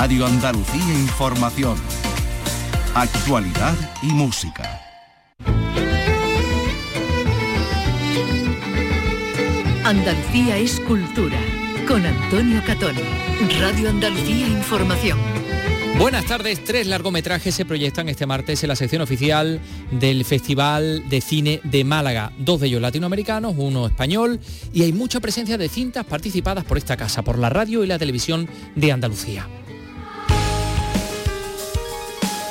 Radio Andalucía Información. Actualidad y música. Andalucía es cultura. Con Antonio Catón. Radio Andalucía Información. Buenas tardes, tres largometrajes se proyectan este martes en la sección oficial del Festival de Cine de Málaga, dos de ellos latinoamericanos, uno español, y hay mucha presencia de cintas participadas por esta casa, por la radio y la televisión de Andalucía.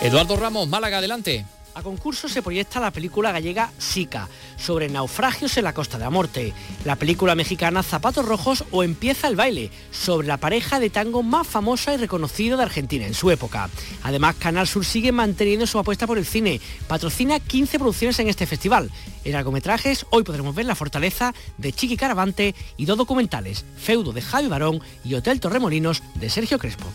Eduardo Ramos, Málaga, adelante. A concurso se proyecta la película gallega Sica, sobre naufragios en la Costa de la Morte, la película mexicana Zapatos Rojos o Empieza el baile, sobre la pareja de tango más famosa y reconocida de Argentina en su época. Además, Canal Sur sigue manteniendo su apuesta por el cine, patrocina 15 producciones en este festival. En largometrajes, hoy podremos ver La Fortaleza de Chiqui Caravante y dos documentales, Feudo de Javi Barón y Hotel Torremolinos de Sergio Crespo.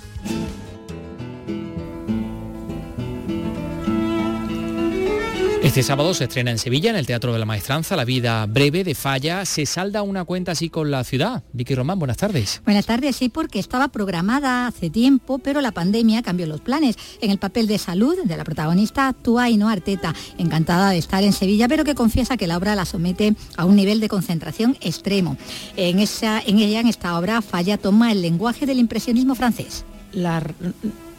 Este sábado se estrena en Sevilla, en el Teatro de la Maestranza, La vida breve de Falla. ¿Se salda una cuenta así con la ciudad? Vicky Román, buenas tardes. Buenas tardes, sí, porque estaba programada hace tiempo, pero la pandemia cambió los planes. En el papel de salud de la protagonista actúa Ainhoa Arteta, encantada de estar en Sevilla, pero que confiesa que la obra la somete a un nivel de concentración extremo. En, esa, en ella, en esta obra, Falla toma el lenguaje del impresionismo francés. La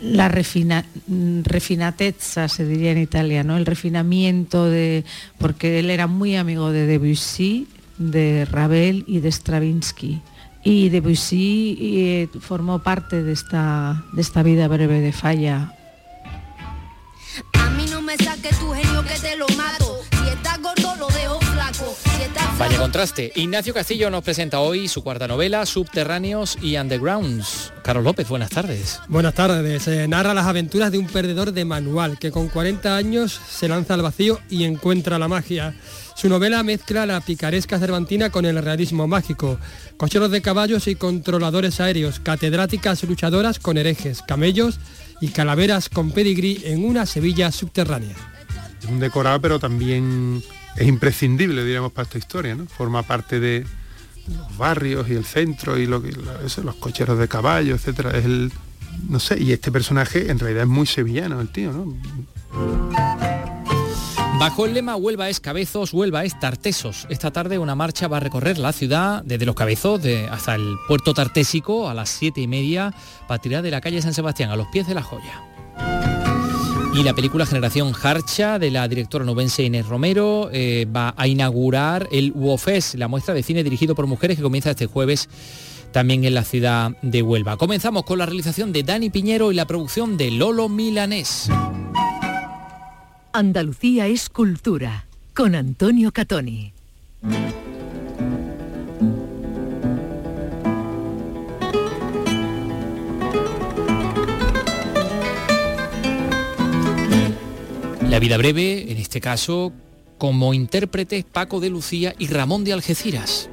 la refina, refinatezza, se diría en Italia, ¿no? El refinamiento de. porque él era muy amigo de Debussy, de Ravel y de Stravinsky. Y Debussy eh, formó parte de esta, de esta vida breve de falla. A mí Vaya contraste. Ignacio Castillo nos presenta hoy su cuarta novela, Subterráneos y Undergrounds. Carlos López, buenas tardes. Buenas tardes. Se narra las aventuras de un perdedor de manual que con 40 años se lanza al vacío y encuentra la magia. Su novela mezcla la picaresca cervantina con el realismo mágico. Cocheros de caballos y controladores aéreos, catedráticas luchadoras con herejes, camellos y calaveras con pedigrí en una Sevilla subterránea. Es un decorado pero también es imprescindible, diríamos, para esta historia, ¿no? Forma parte de los barrios y el centro y lo que, los cocheros de caballo, etcétera. Es el, no sé, y este personaje en realidad es muy sevillano, el tío, ¿no? Bajo el lema Huelva es Cabezos, Huelva es Tartesos. Esta tarde una marcha va a recorrer la ciudad desde los Cabezos de, hasta el puerto tartésico a las siete y media para tirar de la calle San Sebastián a los pies de la joya. Y la película Generación Harcha de la directora nubense Inés Romero eh, va a inaugurar el UOFES, la muestra de cine dirigido por mujeres que comienza este jueves también en la ciudad de Huelva. Comenzamos con la realización de Dani Piñero y la producción de Lolo Milanés. Andalucía es cultura con Antonio Catoni. La vida breve, en este caso, como intérpretes Paco de Lucía y Ramón de Algeciras.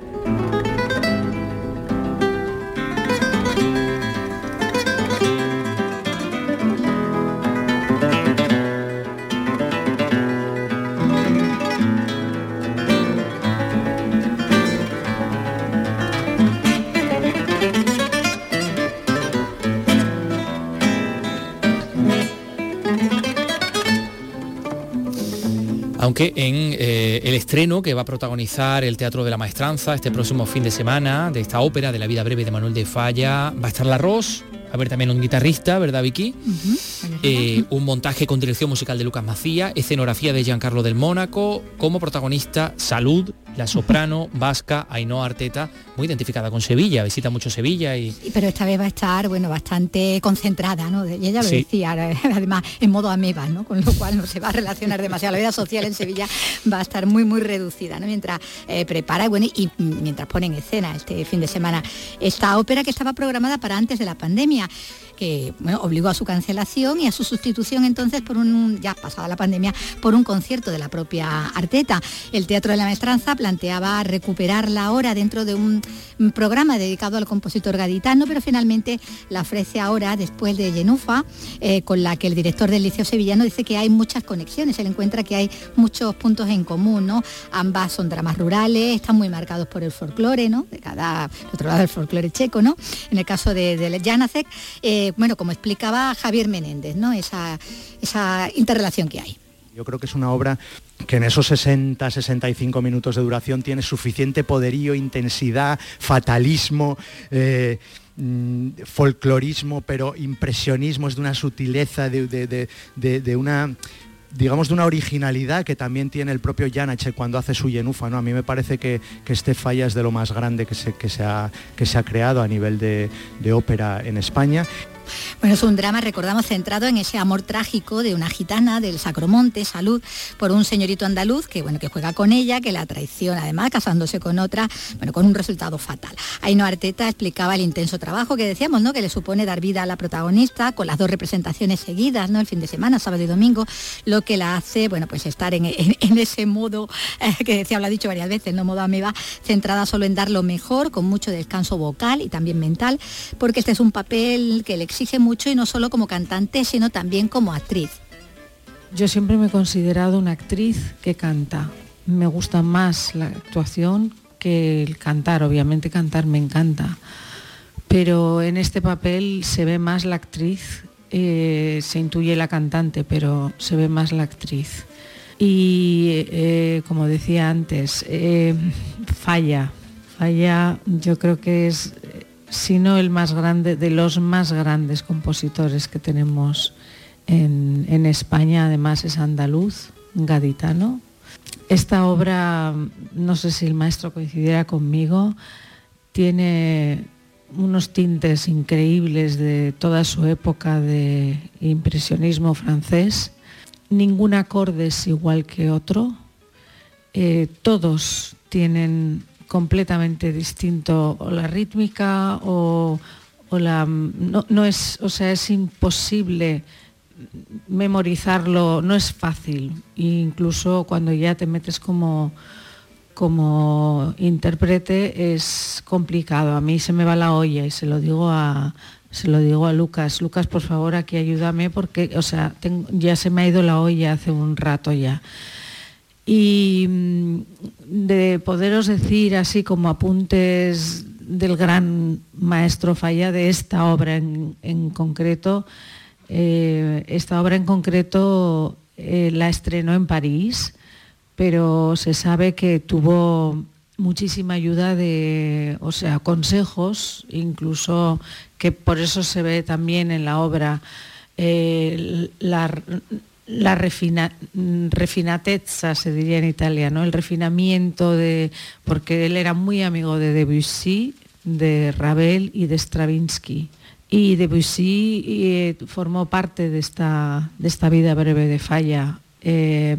Aunque en eh, el estreno que va a protagonizar el Teatro de la Maestranza este próximo fin de semana de esta ópera de la vida breve de Manuel de Falla, va a estar La Ros, a ver también un guitarrista, ¿verdad Vicky? Eh, un montaje con dirección musical de Lucas Macía, escenografía de Giancarlo del Mónaco, como protagonista Salud, la soprano vasca Ainhoa Arteta, muy identificada con Sevilla, visita mucho Sevilla y... Pero esta vez va a estar, bueno, bastante concentrada, ¿no? Y ella lo decía, además, en modo ameba, ¿no? Con lo cual no se va a relacionar demasiado. La vida social en Sevilla va a estar muy, muy reducida, ¿no? Mientras eh, prepara bueno, y mientras pone en escena este fin de semana esta ópera que estaba programada para antes de la pandemia obligó a su cancelación y a su sustitución entonces por un, ya pasada la pandemia, por un concierto de la propia Arteta. El Teatro de la Maestranza planteaba recuperar la hora dentro de un programa dedicado al compositor gaditano, pero finalmente la ofrece ahora después de Genufa, eh, con la que el director del Liceo Sevillano dice que hay muchas conexiones, él encuentra que hay muchos puntos en común, ¿no? Ambas son dramas rurales, están muy marcados por el folclore, ¿no? De cada otro lado del folclore checo, ¿no? En el caso de, de Janacek, eh, bueno, como explicaba Javier Menéndez, ¿no? esa, esa interrelación que hay. Yo creo que es una obra que en esos 60, 65 minutos de duración tiene suficiente poderío, intensidad, fatalismo. Eh, mm, folclorismo, pero impresionismo es de una sutileza, de, una digamos, de una originalidad que también tiene el propio Janache cuando hace su Yenufa. ¿no? A mí me parece que, este falla es de lo más grande que se, que se, ha, que se ha creado a nivel de, de ópera en España. Bueno, es un drama, recordamos, centrado en ese amor trágico de una gitana del Sacromonte, Salud, por un señorito andaluz que, bueno, que juega con ella, que la traiciona además, casándose con otra, bueno, con un resultado fatal. Aino Arteta explicaba el intenso trabajo que decíamos, ¿no? Que le supone dar vida a la protagonista con las dos representaciones seguidas, ¿no? El fin de semana, sábado y domingo, lo que la hace, bueno, pues estar en, ese modo eh, que decía, lo ha dicho varias veces, ¿no? Modo ameba, centrada solo en dar lo mejor, con mucho descanso vocal y también mental, porque este es un papel que le exige mucho y no solo como cantante, sino también como actriz. Yo siempre me he considerado una actriz que canta. Me gusta más la actuación que el cantar. Obviamente cantar me encanta. Pero en este papel se ve más la actriz, eh, se intuye la cantante, pero se ve más la actriz. Y eh, como decía antes, eh, falla. Falla yo creo que es sino el más grande, de los más grandes compositores que tenemos en, España, además es andaluz, gaditano. Esta obra, no sé si el maestro coincidiera conmigo, tiene unos tintes increíbles de toda su época de impresionismo francés. Ningún acorde es igual que otro. Eh, todos tienen completamente distinto o la rítmica o, la no, es o sea es imposible memorizarlo no es fácil. Incluso cuando ya te metes como como intérprete es complicado. A mí se me va la olla y se lo digo a se lo digo a Lucas. Lucas por favor aquí ayúdame porque o sea ya se me ha ido la olla hace un rato ya y mm, de poderos decir así como apuntes del gran maestro Falla de esta obra en, concreto, eh, esta obra en concreto eh, la estrenó en París, pero se sabe que tuvo muchísima ayuda de, o sea, consejos, incluso que por eso se ve también en la obra eh, la, la refina, refinatezza, se diría en italiano, el refinamiento de, porque él era muy amigo de Debussy, de Ravel y de Stravinsky. Y Debussy eh, formó parte de esta, de esta vida breve de Falla. Eh,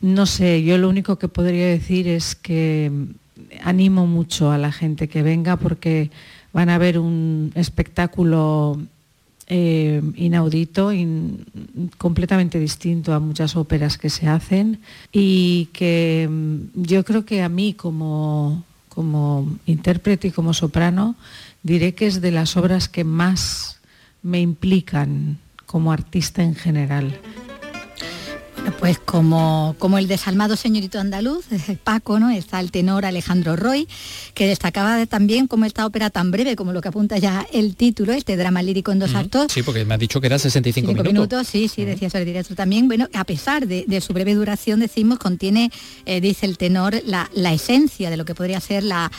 no sé, yo lo único que podría decir es que animo mucho a la gente que venga porque van a ver un espectáculo eh, inaudito, completamente distinto a muchas óperas que se hacen y que mm, yo creo que a mí como, como intérprete y como soprano diré que es de las obras que más me implican como artista en general. Pues como, como el desalmado señorito andaluz, Paco, ¿no? Está el tenor Alejandro Roy, que destacaba también como esta ópera tan breve, como lo que apunta ya el título, este drama lírico en dos actos. Sí, porque me ha dicho que era 65 minutos. minutos. Sí, sí, decía sobre directo también. Bueno, a pesar de, su breve duración, decimos, contiene, eh, dice el tenor, la, esencia de lo que podría ser la,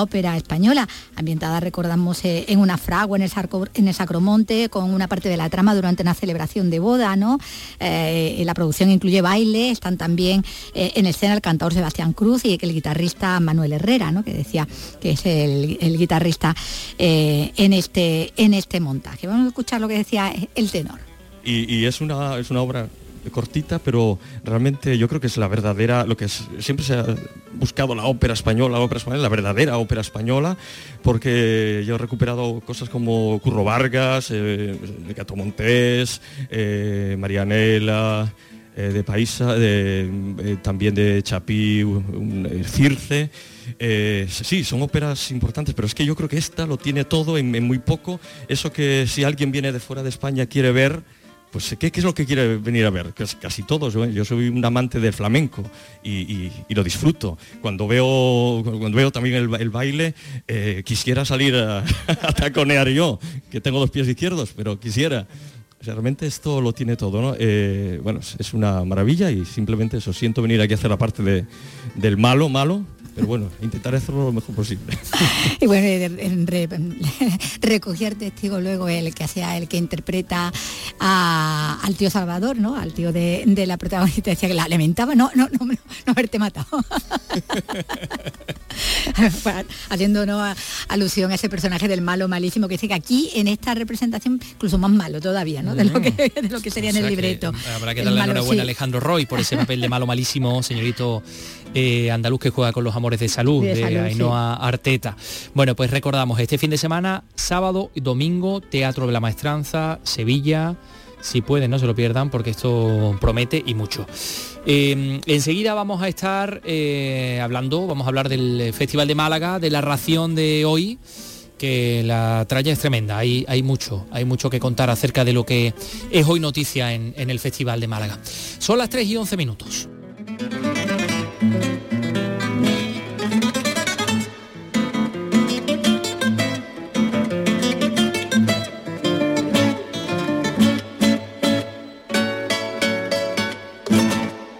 ópera española, ambientada, recordamos, eh, en una fragua en el, en el Sacromonte, con una parte de la trama durante una celebración de boda, ¿no? Eh, la producción incluye baile, están también eh, en escena el cantador Sebastián Cruz y el guitarrista Manuel Herrera, ¿no? que decía que es el, guitarrista eh, en, este, en este montaje. Vamos a escuchar lo que decía el tenor. Y, es, una, es una obra cortita, pero realmente yo creo que es la verdadera, lo que siempre se ha buscado la ópera española, la ópera española, la verdadera ópera española, porque yo he recuperado cosas como Curro Vargas, eh, Gato Montés, eh, Marianela, eh, de Paisa, eh, también de Chapí, Circe. Eh, sí, son óperas importantes, pero es que yo creo que esta lo tiene todo en, muy poco. Eso que si alguien viene de fuera de España quiere ver, pues ¿qué, es lo que quiere venir a ver? Pues casi todos, yo soy un amante del flamenco y, lo disfruto. Cuando veo, cuando veo también el, baile, quisiera salir a, taconear yo, que tengo dos pies izquierdos, pero quisiera. Realmente esto lo tiene todo, ¿no? Eh, bueno, es una maravilla y simplemente eso, siento venir aquí a hacer la parte de, del malo, malo, pero bueno, intentaré hacerlo lo mejor posible. y bueno, recoger testigo luego el que hacía el que interpreta al tío Salvador, ¿no? Al tío de, la protagonista decía que la lamentaba, no, no, no, no, haberte matado. haciendo ¿no? alusión a ese personaje del malo malísimo que dice que aquí en esta representación incluso más malo todavía, ¿no? De lo que, de lo que sería en el libreto. habrá que darle la enhorabuena a Alejandro Roy por ese papel de malo malísimo, señorito eh, andaluz que juega con los amores de salud, de, Ainhoa Arteta. Bueno, pues recordamos, este fin de semana, sábado y domingo, Teatro de la Maestranza, Sevilla, si pueden, no se lo pierdan porque esto promete y mucho. Eh, enseguida vamos a estar eh, hablando, vamos a hablar del Festival de Málaga, de la ración de hoy, que la tralla es tremenda, hay, hay mucho, hay mucho que contar acerca de lo que es hoy noticia en, en el Festival de Málaga. Son las 3 y 11 minutos.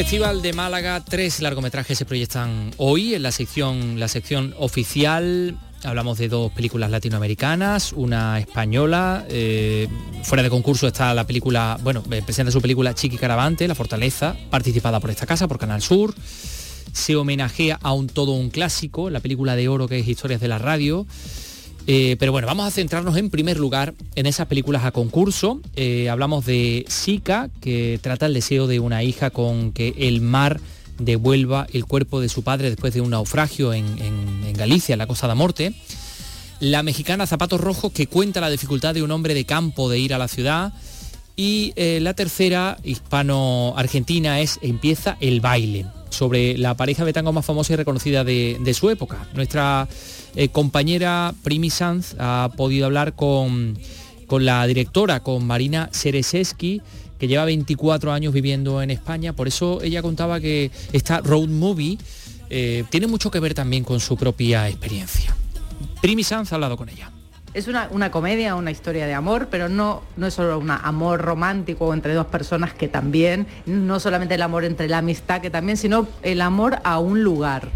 Festival de Málaga, tres largometrajes se proyectan hoy en la sección, la sección oficial. Hablamos de dos películas latinoamericanas, una española. Eh, fuera de concurso está la película, bueno, eh, presenta su película Chiqui Caravante, La Fortaleza, participada por esta casa, por Canal Sur. Se homenajea a un todo un clásico, la película de oro que es Historias de la Radio. Eh, pero bueno, vamos a centrarnos en primer lugar en esas películas a concurso. Eh, hablamos de Sika, que trata el deseo de una hija con que el mar devuelva el cuerpo de su padre después de un naufragio en, Galicia, en la Costa de Morte. La mexicana Zapatos Rojos, que cuenta la dificultad de un hombre de campo de ir a la ciudad. Y eh, la tercera, hispano-argentina, es Empieza el baile, sobre la pareja de tango más famosa y reconocida de, de su época. Nuestra eh, compañera Primi Sanz ha podido hablar con, con la directora, con Marina Sereseski, que lleva 24 años viviendo en España. Por eso ella contaba que esta road movie eh, tiene mucho que ver también con su propia experiencia. Primi Sanz ha hablado con ella. Es una, una, comedia, una historia de amor, pero no, no es solo un amor romántico entre dos personas que también, no solamente el amor entre la amistad que también, sino el amor a un lugar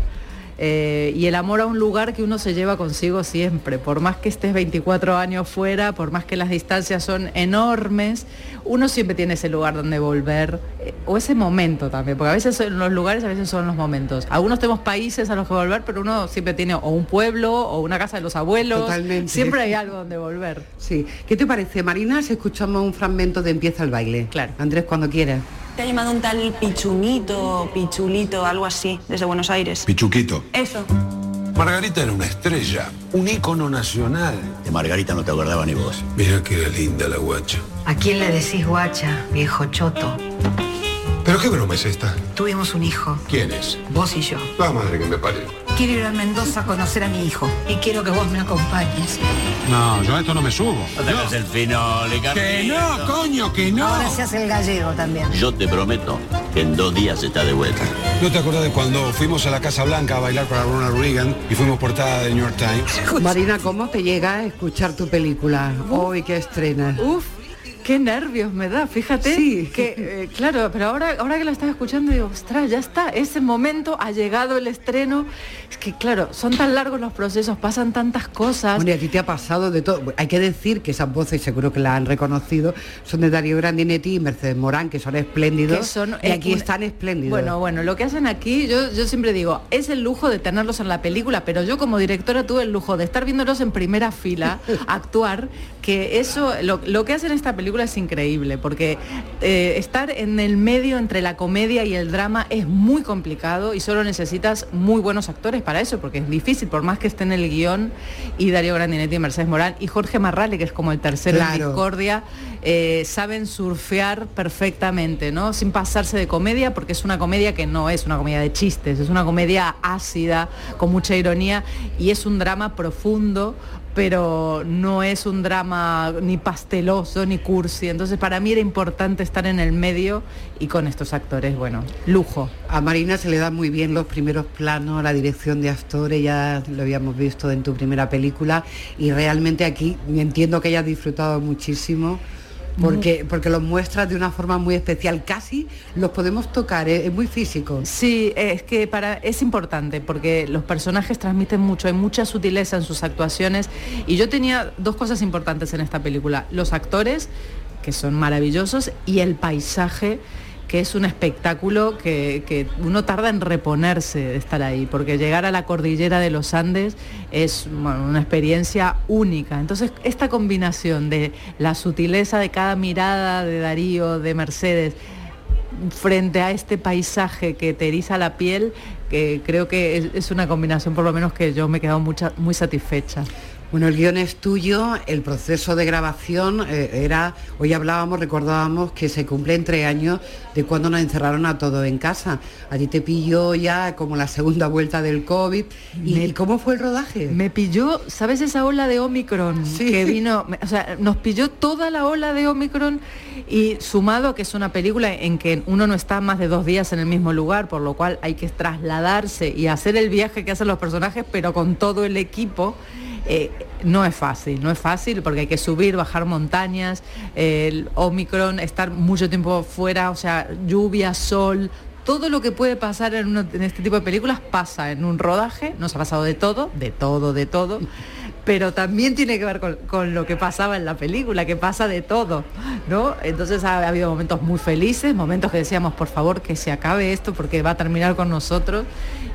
eh, y el amor a un lugar que uno se lleva consigo siempre, por más que estés 24 años fuera, por más que las distancias son enormes, uno siempre tiene ese lugar donde volver, eh, o ese momento también, porque a veces son los lugares, a veces son los momentos. Algunos tenemos países a los que volver, pero uno siempre tiene o un pueblo o una casa de los abuelos, Totalmente. siempre hay algo donde volver. Sí. ¿Qué te parece, Marina, si escuchamos un fragmento de Empieza el baile? Claro. Andrés, cuando quieras. Te ha llamado un tal Pichunito, Pichulito, algo así, desde Buenos Aires. Pichuquito. Eso. Margarita era una estrella, un ícono nacional. De Margarita no te acordaba ni vos. Mira que era linda la guacha. ¿A quién le decís guacha, viejo choto? ¿Pero qué broma es esta? Tuvimos un hijo. ¿Quién es? Vos y yo. La madre que me parió. Quiero ir a Mendoza a conocer a mi hijo y quiero que vos me acompañes. No, yo a esto no me subo. No te el final, Que no, coño, que no. Ahora se hace el gallego también. Yo te prometo que en dos días está de vuelta. ¿No te acuerdas de cuando fuimos a la Casa Blanca a bailar para Ronald Reagan y fuimos portada de New York Times? Marina, ¿cómo te llega a escuchar tu película hoy que estrenas? Uf, qué nervios me da, fíjate. Sí. Que, eh, claro, pero ahora, ahora que lo estaba escuchando digo, ostras, ya está, ese momento ha llegado el estreno. Es que claro, son tan largos los procesos, pasan tantas cosas. Bueno, y a ti te ha pasado de todo. Hay que decir que esas voces, seguro que las han reconocido, son de Darío Grandinetti y Mercedes Morán, que son espléndidos. Que son, y aquí un- están espléndidos. Bueno, bueno, lo que hacen aquí, yo, yo siempre digo, es el lujo de tenerlos en la película, pero yo como directora tuve el lujo de estar viéndolos en primera fila, actuar, que eso, lo, lo que hacen en esta película es increíble, porque eh, estar en el medio entre la comedia y el drama es muy complicado y solo necesitas muy buenos actores para eso, porque es difícil, por más que esté en el guion, y Darío Grandinetti y Mercedes Morán, y Jorge Marrale, que es como el tercero en Claro. Discordia, eh, saben surfear perfectamente, ¿no? Sin pasarse de comedia, porque es una comedia que no es una comedia de chistes, es una comedia ácida, con mucha ironía, y es un drama profundo, pero no es un drama ni pasteloso ni cursi. Entonces para mí era importante estar en el medio y con estos actores, bueno, lujo. A Marina se le dan muy bien los primeros planos, la dirección de actores, ya lo habíamos visto en tu primera película y realmente aquí entiendo que hayas disfrutado muchísimo porque, porque los muestras de una forma muy especial, casi los podemos tocar, ¿eh? es muy físico. Sí, es que para es importante porque los personajes transmiten mucho, hay mucha sutileza en sus actuaciones y yo tenía dos cosas importantes en esta película, los actores que son maravillosos y el paisaje que es un espectáculo que, que uno tarda en reponerse de estar ahí, porque llegar a la cordillera de los Andes es una experiencia única. Entonces, esta combinación de la sutileza de cada mirada de Darío, de Mercedes, frente a este paisaje que te eriza la piel, que creo que es, es una combinación por lo menos que yo me he quedado mucha- muy satisfecha. Bueno, el guion es tuyo, el proceso de grabación eh, era, hoy hablábamos, recordábamos que se cumplen tres años de cuando nos encerraron a todos en casa. A ti te pilló ya como la segunda vuelta del COVID. ¿Y, Me- cómo fue el rodaje? Me pilló, ¿sabes esa ola de Omicron que vino? O sea, nos pilló toda la ola de Omicron y sumado a que es una película en que uno no está más de dos días en el mismo lugar, por lo cual hay que trasladarse y hacer el viaje que hacen los personajes, pero con todo el equipo. Eh, no es fácil, no es fácil porque hay que subir, bajar montañas, el Omicron, estar mucho tiempo fuera, o sea, lluvia, sol, todo lo que puede pasar en, este tipo de películas pasa en un rodaje, nos ha pasado de todo, de todo, de todo, pero también tiene que ver con, con lo que pasaba en la película, que pasa de todo, ¿no? Entonces ha, habido momentos muy felices, momentos que decíamos, por favor, que se acabe esto porque va a terminar con nosotros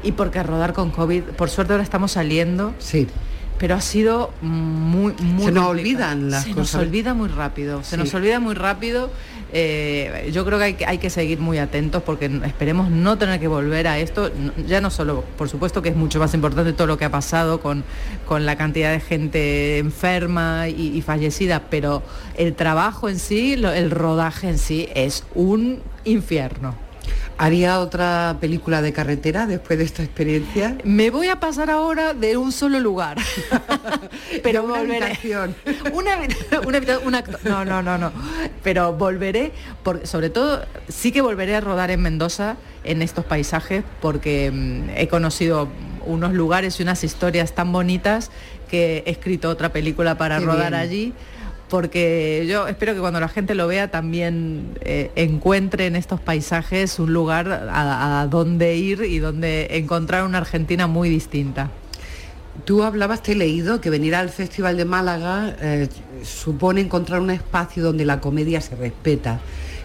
y porque rodar con COVID, por suerte ahora estamos saliendo. Sí. Pero ha sido muy, muy Se nos complicado. olvidan las se cosas. nos olvida muy rápido, se Sí. nos olvida muy rápido. Eh, yo creo que hay, que hay que seguir muy atentos porque esperemos no tener que volver a esto. Ya no solo, por supuesto que es mucho más importante todo lo que ha pasado con, con la cantidad de gente enferma y, y fallecida, pero el trabajo en sí, lo- el rodaje en sí es un infierno. ¿Haría otra película de carretera después de esta experiencia? Me voy a pasar ahora de un solo lugar. Pero una volveré. habitación. Una, una habita- un acto- No, no, no, no. Pero volveré, por, sobre todo, sí que volveré a rodar en Mendoza, en estos paisajes, porque mm, he conocido unos lugares y unas historias tan bonitas que he escrito otra película para Qué rodar bien. allí. Porque yo espero que cuando la gente lo vea también eh, encuentre en estos paisajes un lugar a, donde ir y donde encontrar una Argentina muy distinta. Tú hablabas, te he leído, que venir al Festival de Málaga eh, supone encontrar un espacio donde la comedia se respeta.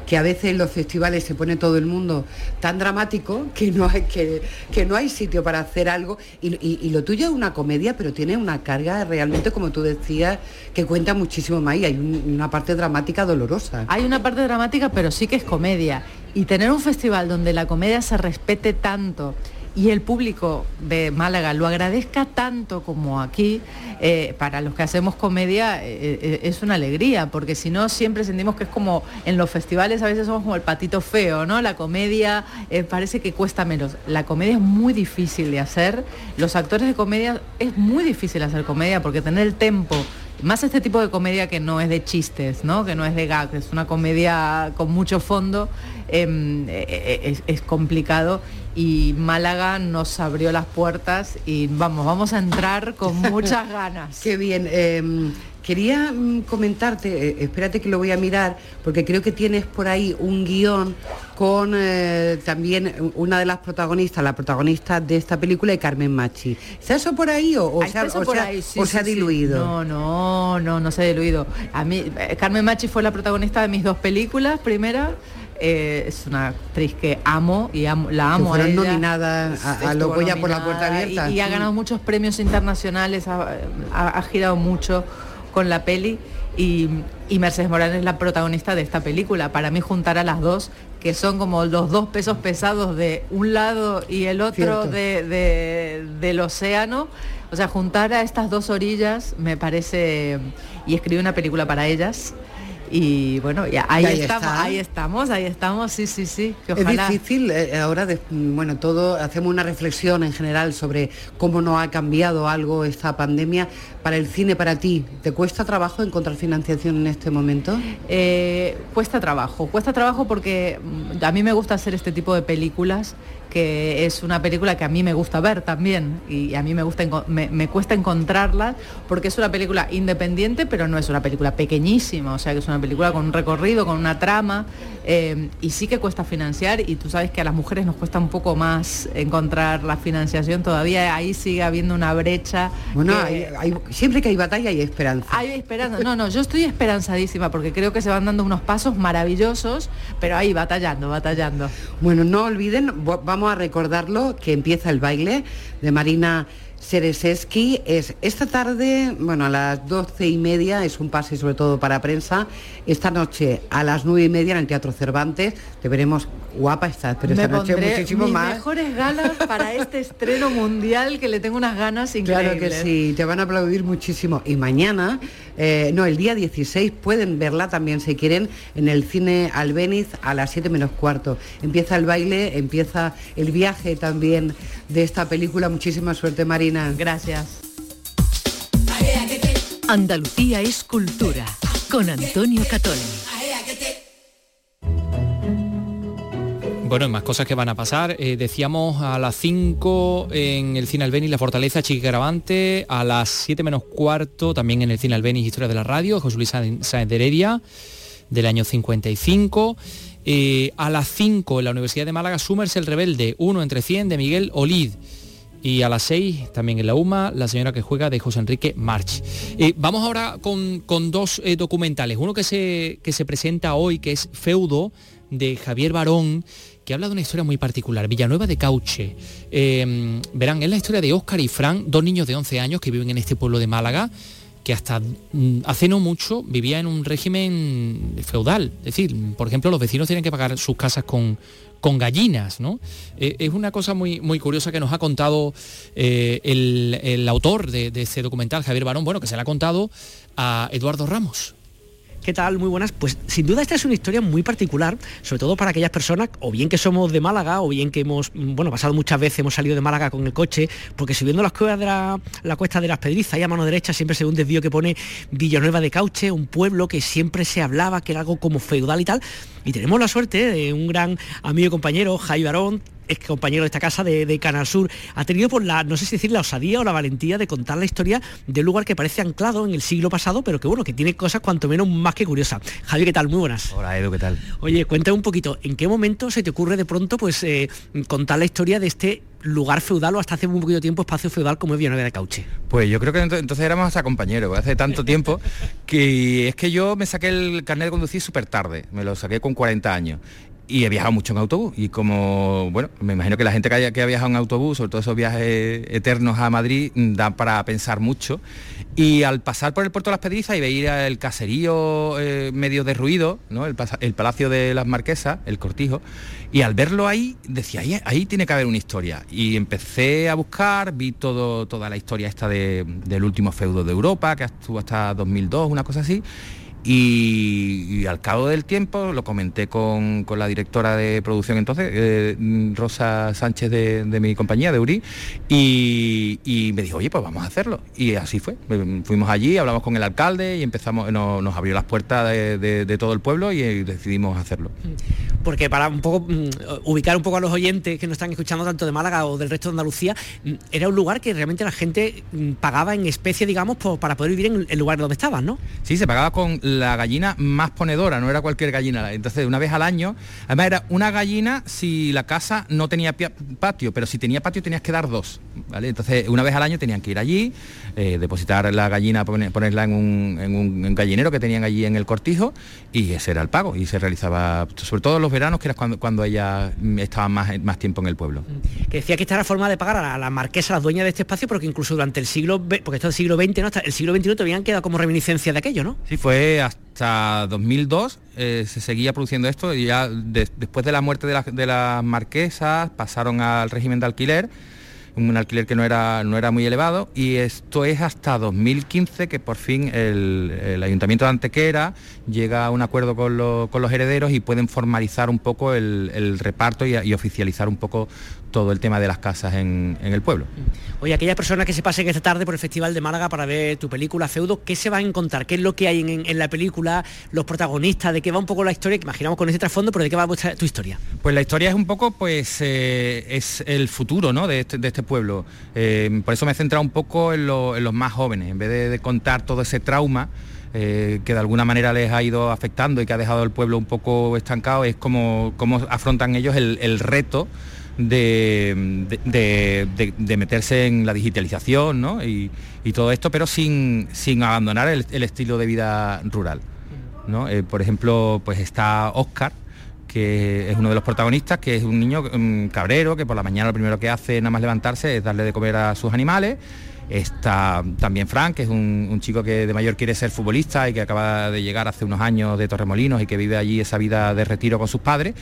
Que a veces en los festivales se pone todo el mundo tan dramático que no hay, que, que no hay sitio para hacer algo. Y, y- lo tuyo es una comedia, pero tiene una carga realmente, como tú decías, que cuenta muchísimo más. Y hay un- una parte dramática dolorosa. Hay una parte dramática, pero sí que es comedia. Y tener un festival donde la comedia se respete tanto y el público de Málaga lo agradezca tanto como aquí, eh, para los que hacemos comedia eh, eh, es una alegría, porque si no siempre sentimos que es como en los festivales a veces somos como el patito feo, ¿no? La comedia parece que cuesta menos. La comedia es muy difícil de hacer, los actores de comedia es muy difícil hacer comedia porque tener el tempo más este tipo de comedia que no es de chistes, ¿no? que no es de gag, es una comedia con mucho fondo, em, es complicado y Málaga nos abrió las puertas y vamos, vamos a entrar con muchas ganas. Qué bien. eh, quería mm, comentarte, eh, espérate que lo voy a mirar, porque creo que tienes por ahí un guion con eh, también una de las protagonistas, la protagonista de esta película, de Carmen Machi. ¿Está eso por ahí o, o Ah, se, ha- está eso o por se ha- ahí, sí, o se ha sí. diluido? No, no, no, no se ha diluido. A mí, eh, Carmen Machi fue la protagonista de mis dos películas. Primera, eh, es una actriz que amo y amo- la amo. Fueron a ella. nominadas a- a los Goya por la puerta abierta. Y, y ha ganado muchos premios internacionales, ha, ha- ha girado mucho con la peli. Y, y Mercedes Morán es la protagonista de esta película. Para mí juntar a las dos, que son como los dos pesos pesados de un lado y el otro de- del océano. O sea, juntar a estas dos orillas me parece... Y escribí una película para ellas. Y bueno, ya, ahí, estamos, está. ahí estamos, ahí estamos, sí, sí, sí. Que Es ojalá. difícil, eh, ahora, de- bueno, todo, hacemos una reflexión en general sobre cómo nos ha cambiado algo esta pandemia. Para el cine, para ti, ¿te cuesta trabajo encontrar financiación en este momento? Eh, cuesta trabajo, cuesta trabajo porque mm, a mí me gusta hacer este tipo de películas, que es una película que a mí me gusta ver también y a mí me, gusta enco- me, me cuesta encontrarla porque es una película independiente, pero no es una película pequeñísima, o sea que es una película con un recorrido, con una trama eh, y sí que cuesta financiar y tú sabes que a las mujeres nos cuesta un poco más encontrar la financiación, todavía ahí sigue habiendo una brecha. Bueno, que- hay- hay- siempre que hay batalla hay esperanza. hay esperanza. No, no, yo estoy esperanzadísima porque creo que se van dando unos pasos maravillosos, pero ahí batallando, batallando. Bueno, no olviden, vo- a recordarlo, que empieza el baile de Marina Sereseski. Es esta tarde, bueno, a las doce y media, es un pase sobre todo para prensa. Esta noche a las nueve y media en el Teatro Cervantes. Te veremos guapa estás, pero Me esta noche pondré muchísimo mis más. mejores ganas para este estreno mundial que le tengo unas ganas increíbles. Claro que sí, te van a aplaudir muchísimo. Y mañana, eh, no, el día 16, pueden verla también si quieren en el cine Albeniz a las 7 menos cuarto. Empieza el baile, empieza el viaje también de esta película. Muchísima suerte, Marina. Gracias. Andalucía es cultura con Antonio Catoni. Bueno, más cosas que van a pasar. Eh, decíamos a las 5 en el Cine Albeniz La Fortaleza Chiquigravante, a las 7 menos cuarto también en el Cine Albeniz Historia de la Radio, José Luis Sáenz de Heredia, del año 55. Eh, a las 5 en la Universidad de Málaga, Summers el Rebelde, 1 entre 100 de Miguel Olid. Y a las 6, también en la UMA, La señora que juega de José Enrique March. Eh, vamos ahora con, con dos eh, documentales. Uno que se, que se presenta hoy, que es Feudo, de Javier Barón, que habla de una historia muy particular, Villanueva de Cauche. Eh, verán, es la historia de Óscar y Fran, dos niños de 11 años que viven en este pueblo de Málaga, que hasta mm, hace no mucho vivía en un régimen feudal. Es decir, por ejemplo, los vecinos tienen que pagar sus casas con, con gallinas, ¿no? Eh, es una cosa muy, muy curiosa que nos ha contado eh, el, el autor de, de este documental, Javier Barón, bueno, que se le ha contado a Eduardo Ramos. ¿Qué tal? Muy buenas. Pues sin duda esta es una historia muy particular, sobre todo para aquellas personas, o bien que somos de Málaga, o bien que hemos, mm, bueno, pasado muchas veces, hemos salido de Málaga con el coche, porque subiendo las cuevas de la, cuesta de las Pedrizas, ahí a mano derecha, siempre se ve un desvío que pone Villanueva de Cauche, un pueblo que siempre se hablaba que era algo como feudal y tal. Y tenemos la suerte de un gran amigo y compañero, Jaime Barón, es compañero de esta casa de, de Canal Sur, ha tenido por la, no sé si decir la osadía o la valentía de contar la historia de un lugar que parece anclado en el siglo pasado, pero que bueno, que tiene cosas cuanto menos más que curiosas. Javier, ¿qué tal? Muy buenas. Hola Edu, ¿qué tal? Oye, cuéntame un poquito, ¿en qué momento se te ocurre de pronto pues eh, contar la historia de este lugar feudal o hasta hace muy poquito tiempo espacio feudal como es Villanueva de Cauche? Pues yo creo que ento- entonces éramos hasta compañeros, hace tanto tiempo que es que yo me saqué el carnet de conducir súper tarde, me lo saqué con 40 años. Y he viajado mucho en autobús y como, bueno, me imagino que la gente que, haya, que ha viajado en autobús, sobre todo esos viajes eternos a Madrid, dan para pensar mucho. Y al pasar por el puerto de las Pedrizas y veía el caserío eh, medio derruido, ¿no? el, el Palacio de las Marquesas, el Cortijo, y al verlo ahí, decía, ahí, ahí tiene que haber una historia. Y empecé a buscar, vi todo, toda la historia esta de- del último feudo de Europa, que estuvo hasta 2002, una cosa así, Y, al cabo del tiempo lo comenté con, con la directora de producción entonces, eh, Rosa Sánchez de, de mi compañía, de Uri, y, y me dijo, oye, pues vamos a hacerlo. Y así fue. Eh, Fuimos allí, hablamos con el alcalde y empezamos, no- nos abrió las puertas de, de- todo el pueblo y eh, decidimos hacerlo. Porque para un poco mm, ubicar un poco a los oyentes que nos están escuchando tanto de Málaga o del resto de Andalucía, mm, era un lugar que realmente la gente mm, pagaba en especie, digamos, para poder vivir en el lugar donde estaban, ¿no? Sí, se pagaba con la gallina más ponedora, no era cualquier gallina. Entonces, una vez al año, además era una gallina si la casa no tenía patio, pero si tenía patio tenías que dar dos. ¿vale? Entonces, una vez al año tenían que ir allí, eh, depositar la gallina, pone- ponerla en un, en un gallinero que tenían allí en el cortijo y ese era el pago. Y se realizaba, sobre todo en los veranos, que era cuando, cuando ellas mm, estaban más, más tiempo en el pueblo. Que decía que esta era forma de pagar a la, a la marquesa, a la dueña de este espacio, pero que incluso durante el siglo, porque esto es el siglo XX, ¿no? Hasta el siglo XXI todavía han quedado como reminiscencia de aquello, ¿no? Sí, fue hasta 2002, eh, se seguía produciendo esto y ya de- después de la muerte de, la- de las marquesas pasaron al régimen de alquiler, un alquiler que no era, no era muy elevado y esto es hasta 2015 que por fin el, el Ayuntamiento de Antequera llega a un acuerdo con, lo- con los herederos y pueden formalizar un poco el, el reparto y, y oficializar un poco todo el tema de las casas en- en el pueblo. Oye, aquella persona que se pasen esta tarde por el Festival de Málaga para ver tu película Feudo, ¿qué se va a encontrar? ¿Qué es lo que hay en, la película? ¿Los protagonistas? ¿De qué va un poco la historia? Que imaginamos con ese trasfondo, pero ¿de qué va vuestra- tu historia? Pues la historia es un poco, pues, eh, es el futuro ¿no? de, este, de este pueblo. Eh, por eso me he centrado un poco en, lo- en los más jóvenes, en vez de, de contar todo ese trauma eh, que de alguna manera les ha ido afectando y que ha dejado el pueblo un poco estancado, es como cómo afrontan ellos el, el reto de, de- de- meterse en la digitalización ¿no? y, y todo esto, pero sin, sin abandonar el, estilo de vida rural. ¿no? Eh, por ejemplo, pues está Oscar, que es uno de los protagonistas, que es un niño cabrero, que por la mañana lo primero que hace nada más levantarse es darle de comer a sus animales. Está también Frank, que es un, un chico que de mayor quiere ser futbolista y que acaba de llegar hace unos años de Torremolinos y que vive allí esa vida de retiro con sus padres.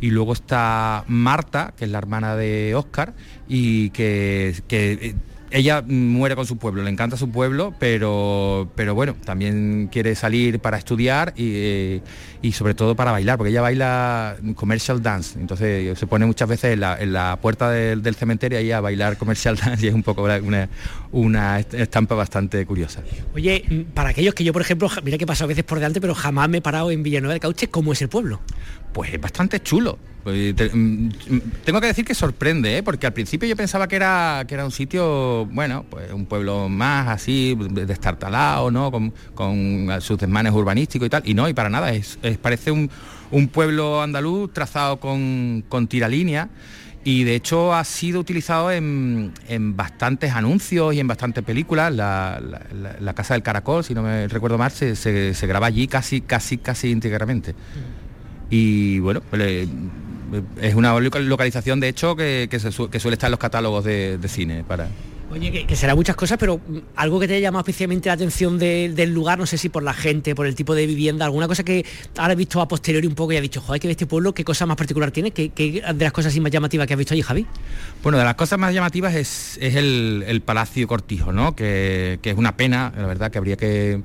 Y luego está Marta, que es la hermana de Oscar, y que, que, eh, ella muere con su pueblo, le encanta su pueblo, pero, pero bueno, también quiere salir para estudiar y, eh, y sobre todo para bailar, porque ella baila commercial dance, entonces se pone muchas veces en la, en la puerta del, del cementerio ahí a bailar commercial dance y es un poco una, una estampa bastante curiosa. Oye, para aquellos que yo, por ejemplo, mira que he pasado a veces por delante, pero jamás me he parado en Villanueva de Cauche, ¿cómo es el pueblo? Pues es bastante chulo. Pues, mm, mm, tengo que decir que sorprende, ¿eh? porque al principio yo pensaba que era, que era un sitio, bueno, pues un pueblo más así, destartalado, ¿no? Con, con sus desmanes urbanísticos y tal. Y no, y para nada, es, parece un, un pueblo andaluz trazado con, con tiralínea. Y de hecho ha sido utilizado en, en bastantes anuncios y en bastantes películas. La, Casa del Caracol, si no me recuerdo mal, se, se- graba allí casi, casi, casi íntegramente y bueno, le- es una loca- localización de hecho que, que se su- que suele estar en los catálogos de, de cine para... Oye, que, que será muchas cosas, pero mm, algo que te haya llamado especialmente la atención de- del lugar, no sé si por la gente, por el tipo de vivienda, alguna cosa que ahora he visto a posteriori un poco y ha dicho, joder, que este pueblo, qué cosa más particular tiene, ¿Qué, qué de las cosas así más llamativas que has visto allí, Javi? Bueno, de las cosas más llamativas es, es el, el Palacio Cortijo, ¿no? Que, que es una pena, la verdad que habría que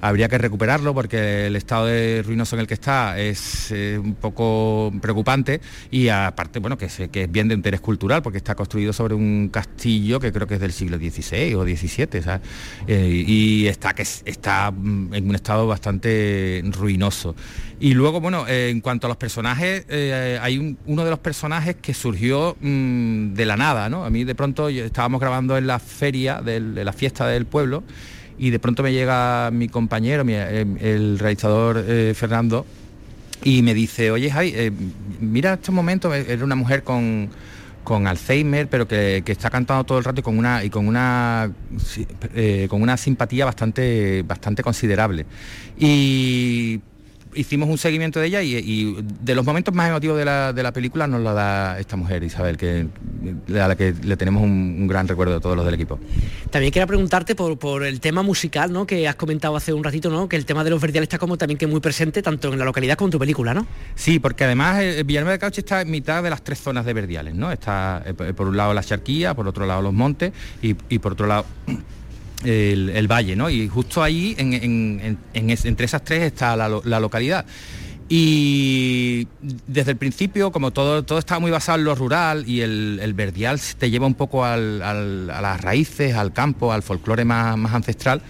habría que recuperarlo porque el estado de ruinoso en el que está es eh, un poco preocupante y aparte, bueno, que, es bien de interés cultural porque está construido sobre un castillo que creo que es del siglo XVI o XVII. Eh, y está, que es- está mm, en un estado bastante ruinoso. Y luego, bueno, eh, en cuanto a los personajes, hay un- uno de los personajes que surgió mm, de la nada, ¿no? A mí de pronto estábamos grabando en la feria del- de la fiesta del pueblo y de pronto me llega mi compañero, eh, el realizador eh, Fernando, y me dice, oye Javi, eh, mira estos momentos, eh, era una mujer con, con Alzheimer, pero que, que está cantando todo el rato y con una, y con una, con una simpatía bastante, bastante considerable. Y hicimos un seguimiento de ella y, y de los momentos más emotivos de la, de la película nos lo da esta mujer, Isabel, que, a la que le tenemos un, un gran recuerdo de todos los del equipo. También quería preguntarte por, por el tema musical, ¿no? Que has comentado hace un ratito, ¿no? Que el tema de los verdiales está como también que muy presente tanto en la localidad como en tu película, ¿no? Sí, porque además eh, Villanueva de Cauche está en mitad de las tres zonas de verdiales, ¿no? Está eh, por por un lado la charquía, por otro lado los montes y, y por otro lado el, valle, ¿no? Y justo ahí, entre esas tres, está la localidad. Y desde el principio, como todo, todo estaba muy basado en lo rural y el, el verdial te lleva un poco al- al- a las raíces, al campo, al folclore más, más ancestral,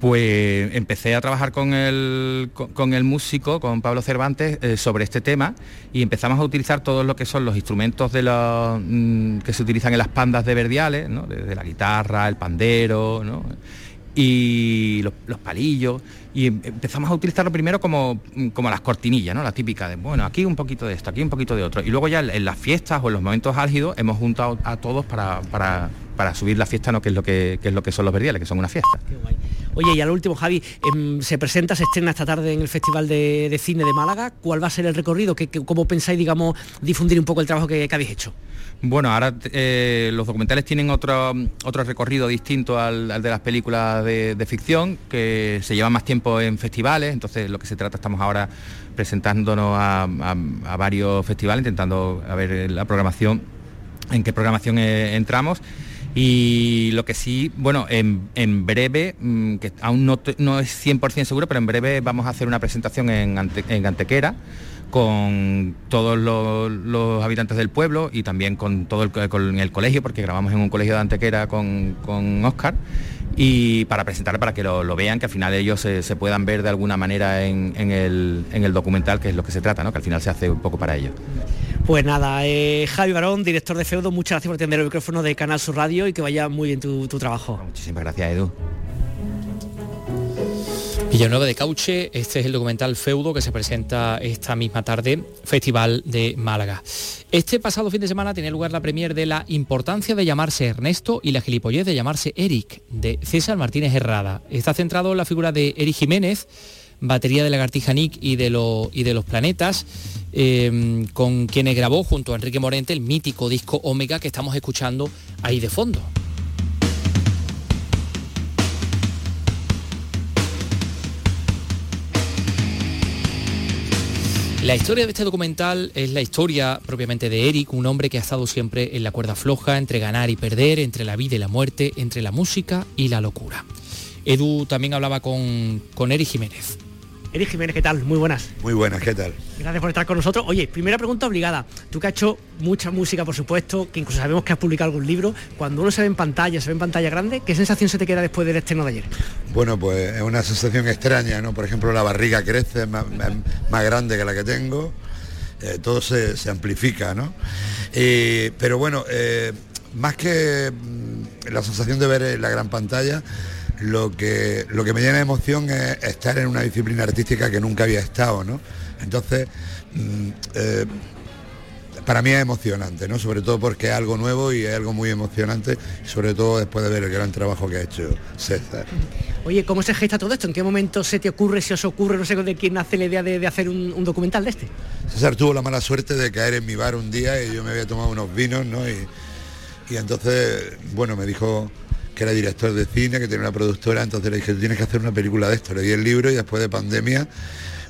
pues empecé a trabajar con el, con, el músico, con Pablo Cervantes, eh, sobre este tema y empezamos a utilizar todos lo que son los instrumentos de los, mm, que se utilizan en las pandas de verdiales, ¿no? desde la guitarra, el pandero, ¿no? y los palillos y em- empezamos a utilizarlo primero como, como las cortinillas, ¿no? La típica de, bueno, aquí un poquito de esto, aquí un poquito de otro. Y luego ya en las fiestas o en los momentos álgidos hemos juntado a todos para, para, para subir la fiesta, ¿no? Que es lo que, que es lo que son los verdiales, que son una fiesta. Oye, y al último, Javi, em, se presenta, se estrena esta tarde en el Festival de, de Cine de Málaga. ¿Cuál va a ser el recorrido? ¿Qué, qué- cómo pensáis, digamos, difundir un poco el trabajo que, que habéis hecho? Bueno, ahora eh, los documentales tienen otro, otro recorrido distinto al, al de las películas de, de ficción, que se lleva más tiempo en festivales, entonces lo que se trata, estamos ahora presentándonos a, varios festivales, intentando a ver la programación, en qué programación eh, entramos. Y lo que sí, bueno, en, en breve, mm, que aún no, no es 100% seguro, pero en breve vamos a hacer una presentación en, Ante- en Antequera con todos los, habitantes del pueblo y también con todo el, co- con el colegio, porque grabamos en un colegio de Antequera con, con Oscar, y para presentar, para que lo, lo vean, que al final ellos se, se puedan ver de alguna manera en, en el, en el documental, que es lo que se trata, ¿no? que al final se hace un poco para ellos. Pues nada, eh, Javi Barón, director de Feudo, muchas gracias por atender el micrófono de Canal Sur Radio y que vaya muy bien tu, tu trabajo. Muchísimas gracias, Edu. Villanueva de Cauche, este es el documental Feudo que se presenta esta misma tarde, Festival de Málaga. Este pasado fin de semana tiene lugar la premier de La importancia de llamarse Ernesto y la gilipollez de llamarse Eric, de César Martínez Herrada. Está centrado en la figura de Eric Jiménez, batería de Lagartija Nick y de, y de los planetas, eh, con quienes grabó junto a Enrique Morente el mítico disco Omega que estamos escuchando ahí de fondo. La historia de este documental es la historia propiamente de Eric, un hombre que ha estado siempre en la cuerda floja, entre ganar y perder, entre la vida y la muerte, entre la música y la locura. Edu también hablaba con, con Eric Jiménez. Eric Jiménez, ¿qué tal? Muy buenas. Muy buenas, ¿qué tal? Gracias por estar con nosotros. Oye, primera pregunta obligada. Tú que has hecho mucha música, por supuesto, que incluso sabemos que has publicado algún libro, cuando uno se ve en pantalla, se ve en pantalla grande, ¿qué sensación se te queda después del estreno de ayer? Bueno, pues es una sensación extraña, ¿no? Por ejemplo, la barriga crece, es más, grande que la que tengo, eh, todo se, se amplifica, ¿no? Eh, pero bueno, eh, más que mm, la sensación de ver la gran pantalla, lo que, lo que me llena de emoción es estar en una disciplina artística que nunca había estado, ¿no? Entonces, mm, eh, para mí es emocionante, ¿no? Sobre todo porque es algo nuevo y es algo muy emocionante, sobre todo después de ver el gran trabajo que ha hecho César. Oye, ¿cómo se gesta todo esto? ¿En qué momento se te ocurre, si os ocurre, no sé de quién nace la idea de, de hacer un, un documental de este? César tuvo la mala suerte de caer en mi bar un día y yo me había tomado unos vinos, ¿no? Y, y entonces, bueno, me dijo que era director de cine, que tenía una productora, entonces le dije, tú tienes que hacer una película de esto. Le di el libro y después de pandemia,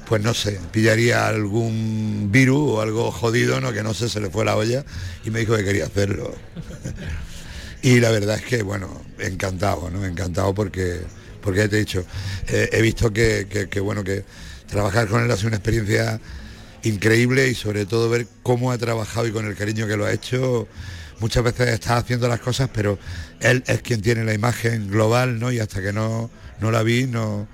pues no sé, pillaría algún virus o algo jodido, ¿no? Que no sé, se le fue la olla y me dijo que quería hacerlo. y la verdad es que, bueno, encantado, ¿no? Encantado porque, porque te he dicho, eh, he visto que, que- que, bueno, que trabajar con él ha sido una experiencia increíble y sobre todo ver cómo ha trabajado y con el cariño que lo ha hecho. Muchas veces está haciendo las cosas, pero él es quien tiene la imagen global, ¿no? Y hasta que no, no la vi, no,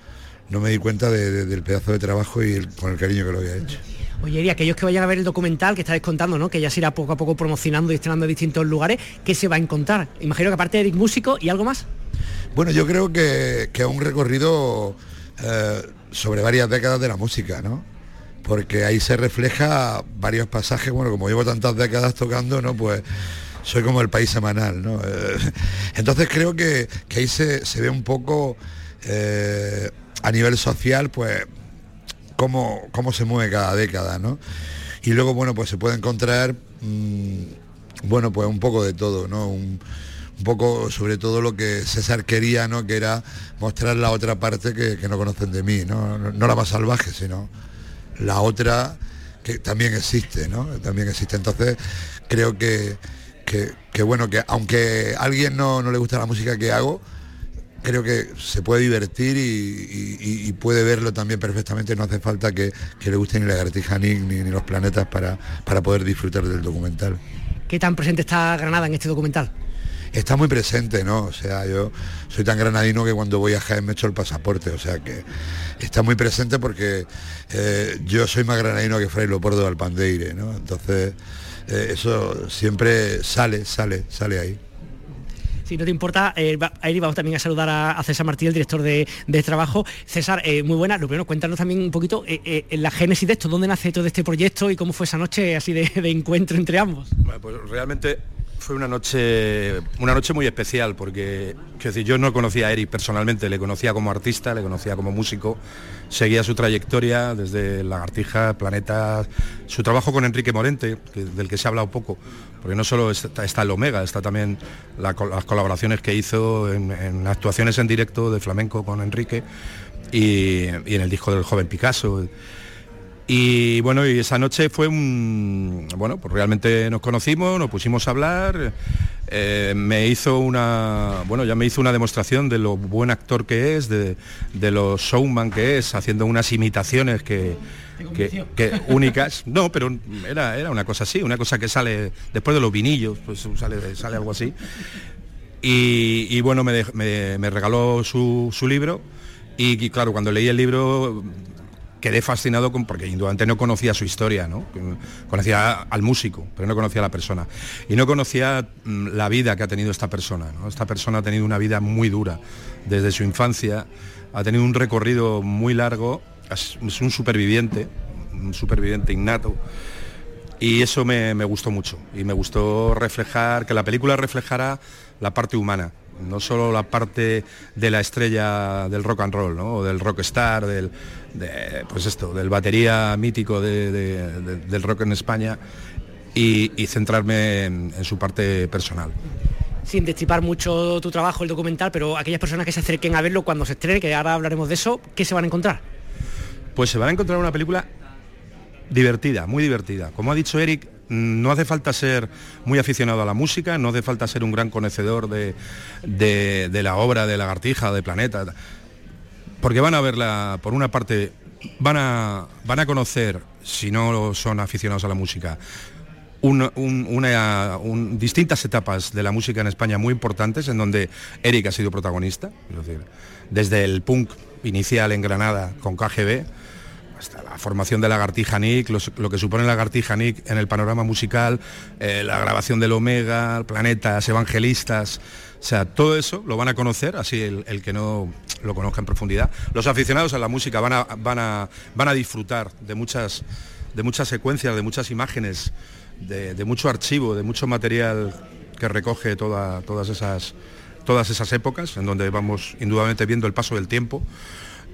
no me di cuenta de- de- del pedazo de trabajo y el- con el cariño que lo había hecho. Oye, y aquellos que vayan a ver el documental que estáis contando, ¿no? Que ya se irá poco a poco promocionando y estrenando en distintos lugares, ¿qué se va a encontrar? Imagino que aparte de Eric Músico y algo más. Bueno, yo creo que, que un recorrido eh, sobre varias décadas de la música, ¿no? Porque ahí se refleja varios pasajes, bueno, como llevo tantas décadas tocando, ¿no? Pues soy como el país semanal, ¿no? Eh, entonces creo que, que ahí se, se ve un poco eh, a nivel social, pues cómo, cómo se mueve cada década, ¿no? Y luego, bueno, pues se puede encontrar, mm, bueno, pues un poco de todo, ¿no? Un, poco sobre todo lo que César quería, ¿no? Que era mostrar la otra parte que, que no conocen de mí, ¿no? No, no la más salvaje, sino la otra que también existe, ¿no? También existe. Entonces, creo que, que, que, bueno, que aunque a alguien no, no le gusta la música que hago, creo que se puede divertir y, puede verlo también perfectamente. No hace falta que, le guste ni la Gartija ni, ni, los planetas para, para poder disfrutar del documental. ¿Qué tan presente está Granada en este documental? Está muy presente, ¿no? O sea, yo soy tan granadino que cuando voy a Jaén me echo el pasaporte, o sea que está muy presente porque eh, yo soy más granadino que Fray Lopordo de Alpandeire, ¿no? Entonces, eh, eso siempre sale, sale, sale ahí. Si no te importa, eh, ahí vamos también a saludar a, César Martí, el director de, trabajo. César, eh, muy buena. Lo primero, cuéntanos también un poquito eh, la génesis de esto, dónde nace todo este proyecto y cómo fue esa noche así de, encuentro entre ambos. pues realmente fue una noche, una noche muy especial porque decir, yo no conocía a Eric personalmente, le conocía como artista, le conocía como músico, seguía su trayectoria desde Lagartija, Planeta, su trabajo con Enrique Morente, del que se ha hablado poco, porque no solo está, el Omega, está también las colaboraciones que hizo en, actuaciones en directo de flamenco con Enrique y, y en el disco del joven Picasso. Y bueno, y esa noche fue un. Bueno, pues realmente nos conocimos, nos pusimos a hablar. Eh, me hizo una. Bueno, ya me hizo una demostración de lo buen actor que es, de, de lo showman que es, haciendo unas imitaciones que, que, únicas. No, pero era, era una cosa así, una cosa que sale después de los vinillos, pues sale, sale algo así. Y, bueno, me, me, regaló su, su libro. Y, claro, cuando leí el libro quedé fascinado porque indudablemente no conocía su historia, ¿no? Conocía al músico, pero no conocía a la persona. Y no conocía mm, la vida que ha tenido esta persona. Esta persona ha tenido una vida muy dura desde su infancia, ha tenido un recorrido muy largo, es, un superviviente, un superviviente innato. Y eso me gustó mucho. Y me gustó reflejar, que la película reflejara la parte humana no solo la parte de la estrella del rock and roll, ¿no? o del rockstar, del, pues esto, del batería mítico del rock en España y, centrarme en, su parte personal sin destripar mucho tu trabajo, el documental, pero aquellas personas que se acerquen a verlo cuando se estrene, que ahora hablaremos de eso, ¿qué se van a encontrar? Pues se van a encontrar una película divertida, muy divertida. Como ha dicho Eric, no hace falta ser muy aficionado a la música, no hace falta ser un gran conocedor de, la obra de Lagartija, de Planeta, porque van a verla, por una parte, van a, van a conocer, si no son aficionados a la música, distintas etapas de la música en España muy importantes, en donde Eric ha sido protagonista, desde el punk inicial en Granada con KGB, la formación de Lagartija Nick, lo, que supone Lagartija Nick en el panorama musical, eh, la grabación del Omega, Planetas, Evangelistas, o sea, todo eso lo van a conocer, así el, que no lo conozca en profundidad. Los aficionados a la música van a, van a, van a disfrutar de muchas, de muchas secuencias, de muchas imágenes, de, mucho archivo, de mucho material que recoge todas, esas, todas esas épocas, en donde vamos indudablemente viendo el paso del tiempo.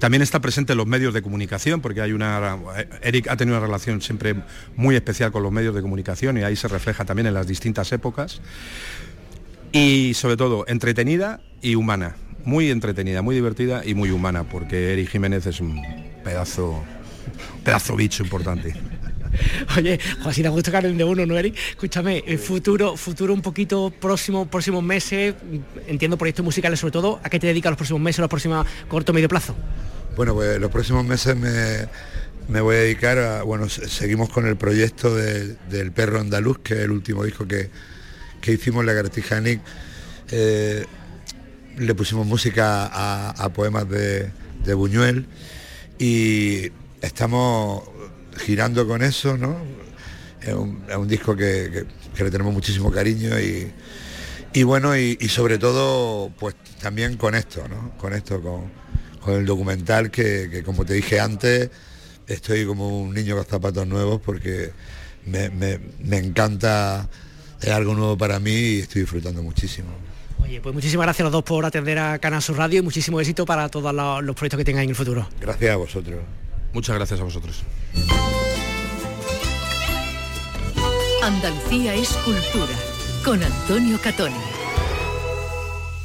También está presente en los medios de comunicación, porque hay una. Eric ha tenido una relación siempre muy especial con los medios de comunicación y ahí se refleja también en las distintas épocas. Y sobre todo, entretenida y humana. Muy entretenida, muy divertida y muy humana, porque Eric Jiménez es un pedazo, pedazo bicho importante. Oye, si te gusta el de uno, ¿no, Eric? Escúchame, el futuro, futuro un poquito próximo, próximos meses, entiendo proyectos musicales sobre todo, ¿a qué te dedicas los próximos meses, los próximos corto medio plazo? Bueno, pues los próximos meses me, voy a dedicar a, bueno, seguimos con el proyecto del Perro Andaluz, que es el último disco que, hicimos, La Gartija eh, le pusimos música a, poemas de, Buñuel y estamos girando con eso, ¿no? Es un, disco que, le tenemos muchísimo cariño y, bueno, y, y, sobre todo, pues también con esto, ¿no? Con esto, con, con el documental que, como te dije antes, estoy como un niño con zapatos nuevos porque me, encanta, es algo nuevo para mí y estoy disfrutando muchísimo. Oye, pues muchísimas gracias a los dos por atender a Canal Sur Radio y muchísimo éxito para todos los, proyectos que tengáis en el futuro. Gracias a vosotros. Muchas gracias a vosotros. Andalucía es cultura con Antonio Catoni.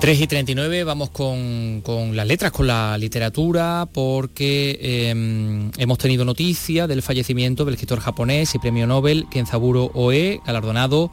3 y 39, vamos con, con las letras, con la literatura, porque eh, hemos tenido noticia del fallecimiento del escritor japonés y premio Nobel Kenzaburo Oe, galardonado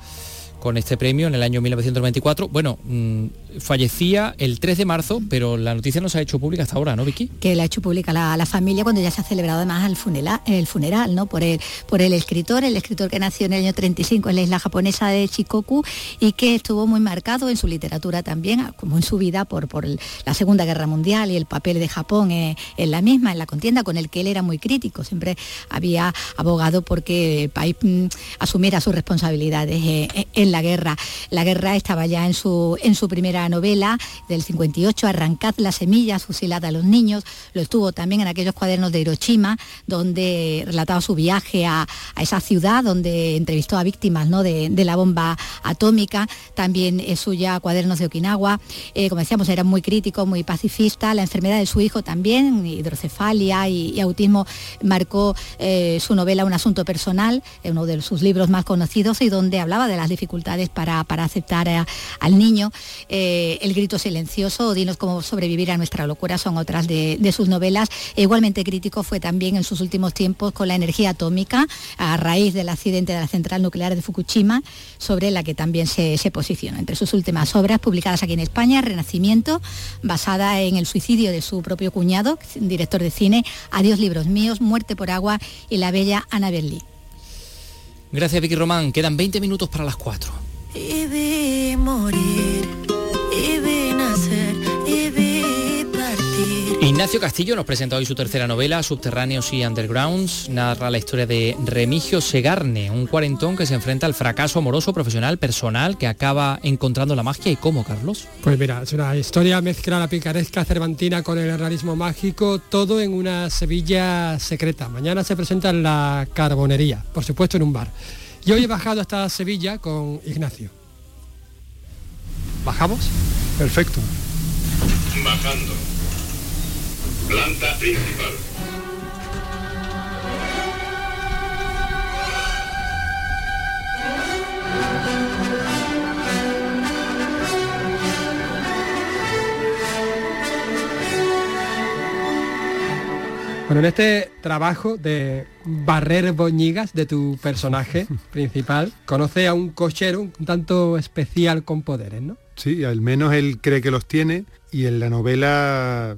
con este premio en el año 1994. Bueno, mmm, fallecía el 3 de marzo, pero la noticia no se ha hecho pública hasta ahora, ¿no, Vicky? Que la ha hecho pública la, la familia cuando ya se ha celebrado además el funeral, el funeral ¿no? Por el, por el escritor, el escritor que nació en el año 35 en la isla japonesa de Shikoku y que estuvo muy marcado en su literatura también, como en su vida, por, por la Segunda Guerra Mundial y el papel de Japón en, en, la misma, en la contienda, con el que él era muy crítico. Siempre había abogado porque el país mm, asumiera sus responsabilidades en, en la guerra. La guerra estaba ya en su, en su primera novela del 58, Arrancad las semillas, fusilad a los niños. Lo estuvo también en aquellos cuadernos de Hiroshima, donde relataba su viaje a, esa ciudad, donde entrevistó a víctimas ¿no? de, la bomba atómica. También es suya cuadernos de Okinawa. Eh, como decíamos, era muy crítico, muy pacifista. La enfermedad de su hijo también, hidrocefalia y, autismo, marcó eh, su novela Un asunto personal, uno de sus libros más conocidos y donde hablaba de las dificultades para, para aceptar al niño. Eh, el grito silencioso o Dinos cómo sobrevivir a nuestra locura son otras de, de, sus novelas. E igualmente crítico fue también en sus últimos tiempos con la energía atómica a raíz del accidente de la central nuclear de Fukushima, sobre la que también se, se posiciona. Entre sus últimas obras publicadas aquí en España, Renacimiento, basada en el suicidio de su propio cuñado, director de cine, Adiós libros míos, Muerte por agua y La bella Annabel Lee. Gracias Vicky Román, quedan 20 minutos para las 4. Y vi morir, Ignacio Castillo nos presenta hoy su tercera novela, Subterráneos y Undergrounds. Narra la historia de Remigio Segarne, un cuarentón que se enfrenta al fracaso amoroso, profesional, personal, que acaba encontrando la magia. ¿Y cómo, Carlos? Pues mira, es una historia mezcla la picaresca cervantina con el realismo mágico, todo en una Sevilla secreta. Mañana se presenta en la Carbonería, por supuesto en un bar. Y hoy he bajado hasta Sevilla con Ignacio. ¿Bajamos? Perfecto. Bajando. Planta principal. Bueno, en este trabajo de barrer boñigas de tu personaje principal, conoce a un cochero un tanto especial con poderes, ¿no? Sí, al menos él cree que los tiene y en la novela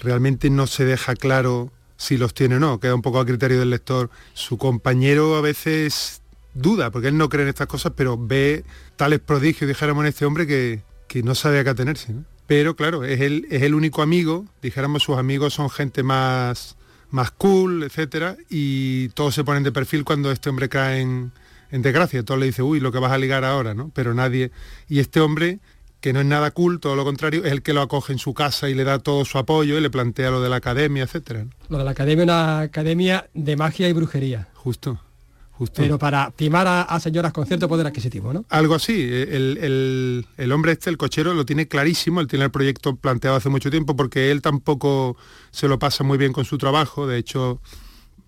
realmente no se deja claro si los tiene o no, queda un poco a criterio del lector. Su compañero a veces duda, porque él no cree en estas cosas, pero ve tales prodigios, dijéramos, en este hombre que, que no sabe a qué atenerse. Pero claro, es el, es el único amigo, dijéramos, sus amigos son gente más más cool, etcétera, y todos se ponen de perfil cuando este hombre cae en, en desgracia. Todos le dicen, uy, lo que vas a ligar ahora, ¿no? Pero nadie. Y este hombre, que no es nada cool, todo lo contrario, es el que lo acoge en su casa y le da todo su apoyo y le plantea lo de la academia, etcétera. ¿no? Lo de la academia, una academia de magia y brujería. Justo. Justo. Pero para timar a, a, señoras con cierto poder adquisitivo, ¿no? Algo así. El, el, el, hombre este, el cochero, lo tiene clarísimo, él tiene el proyecto planteado hace mucho tiempo porque él tampoco se lo pasa muy bien con su trabajo. De hecho,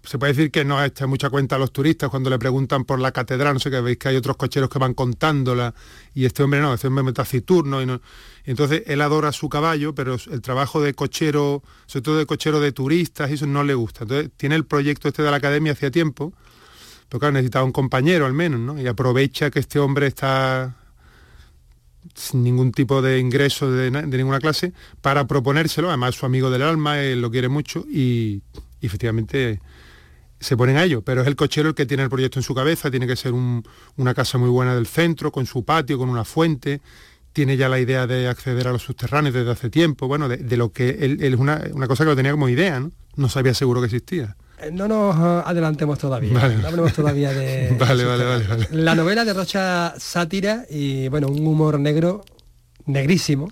se puede decir que no echa mucha cuenta a los turistas cuando le preguntan por la catedral, no sé qué, veis que hay otros cocheros que van contándola y este hombre no, este hombre es taciturno y no. Entonces él adora su caballo, pero el trabajo de cochero, sobre todo de cochero de turistas, eso no le gusta. Entonces tiene el proyecto este de la academia hacía tiempo pero claro, necesitaba un compañero al menos, ¿no? Y aprovecha que este hombre está sin ningún tipo de ingreso de, ninguna clase para proponérselo, además su amigo del alma, él lo quiere mucho y, efectivamente se ponen a ello, pero es el cochero el que tiene el proyecto en su cabeza, tiene que ser un, una casa muy buena del centro, con su patio, con una fuente, tiene ya la idea de acceder a los subterráneos desde hace tiempo, bueno, de, de lo que él, es una, una, cosa que lo tenía como idea, ¿no? No sabía seguro que existía. No nos adelantemos todavía, vale. no hablemos todavía de... vale, vale, vale, vale, La novela derrocha sátira y, bueno, un humor negro, negrísimo,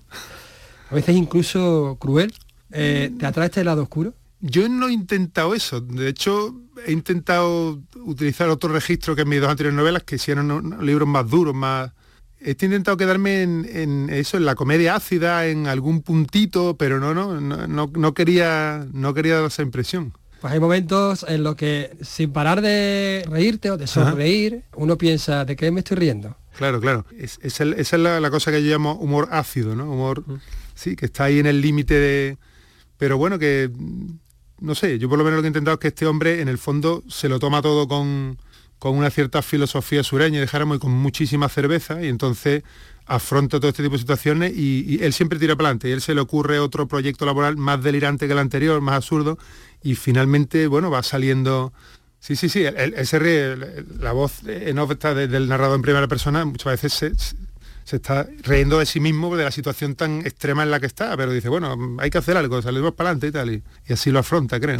a veces incluso cruel. Eh, ¿Te atrae este lado oscuro? Yo no he intentado eso. De hecho, he intentado utilizar otro registro que en mis dos anteriores novelas, que unos libros más duros, más... He intentado quedarme en, en eso, en la comedia ácida, en algún puntito, pero no, no, no, no, quería, no quería dar esa impresión. Pues hay momentos en los que sin parar de reírte o de sonreír, uno piensa, ¿de qué me estoy riendo? Claro, claro. Es- es el- esa es la, la cosa que yo llamo humor ácido, ¿no? Humor, sí, que está ahí en el límite de... Pero bueno, que, mm, no sé, yo por lo menos lo que he intentado es que este hombre, en el fondo, se lo toma todo con, con una cierta filosofía sureña, dijéramos, y con muchísima cerveza, y entonces afronta todo este tipo de situaciones y, él siempre tira para adelante, y él se le ocurre otro proyecto laboral más delirante que el anterior, más absurdo, y finalmente, bueno, va saliendo... Sí, sí, sí, él, él la voz en off del narrador en primera persona, muchas veces se, se- está riendo de sí mismo de la situación tan extrema en la que está, pero dice, bueno, hay que hacer algo, salimos para adelante y tal, y, y así lo afronta, creo.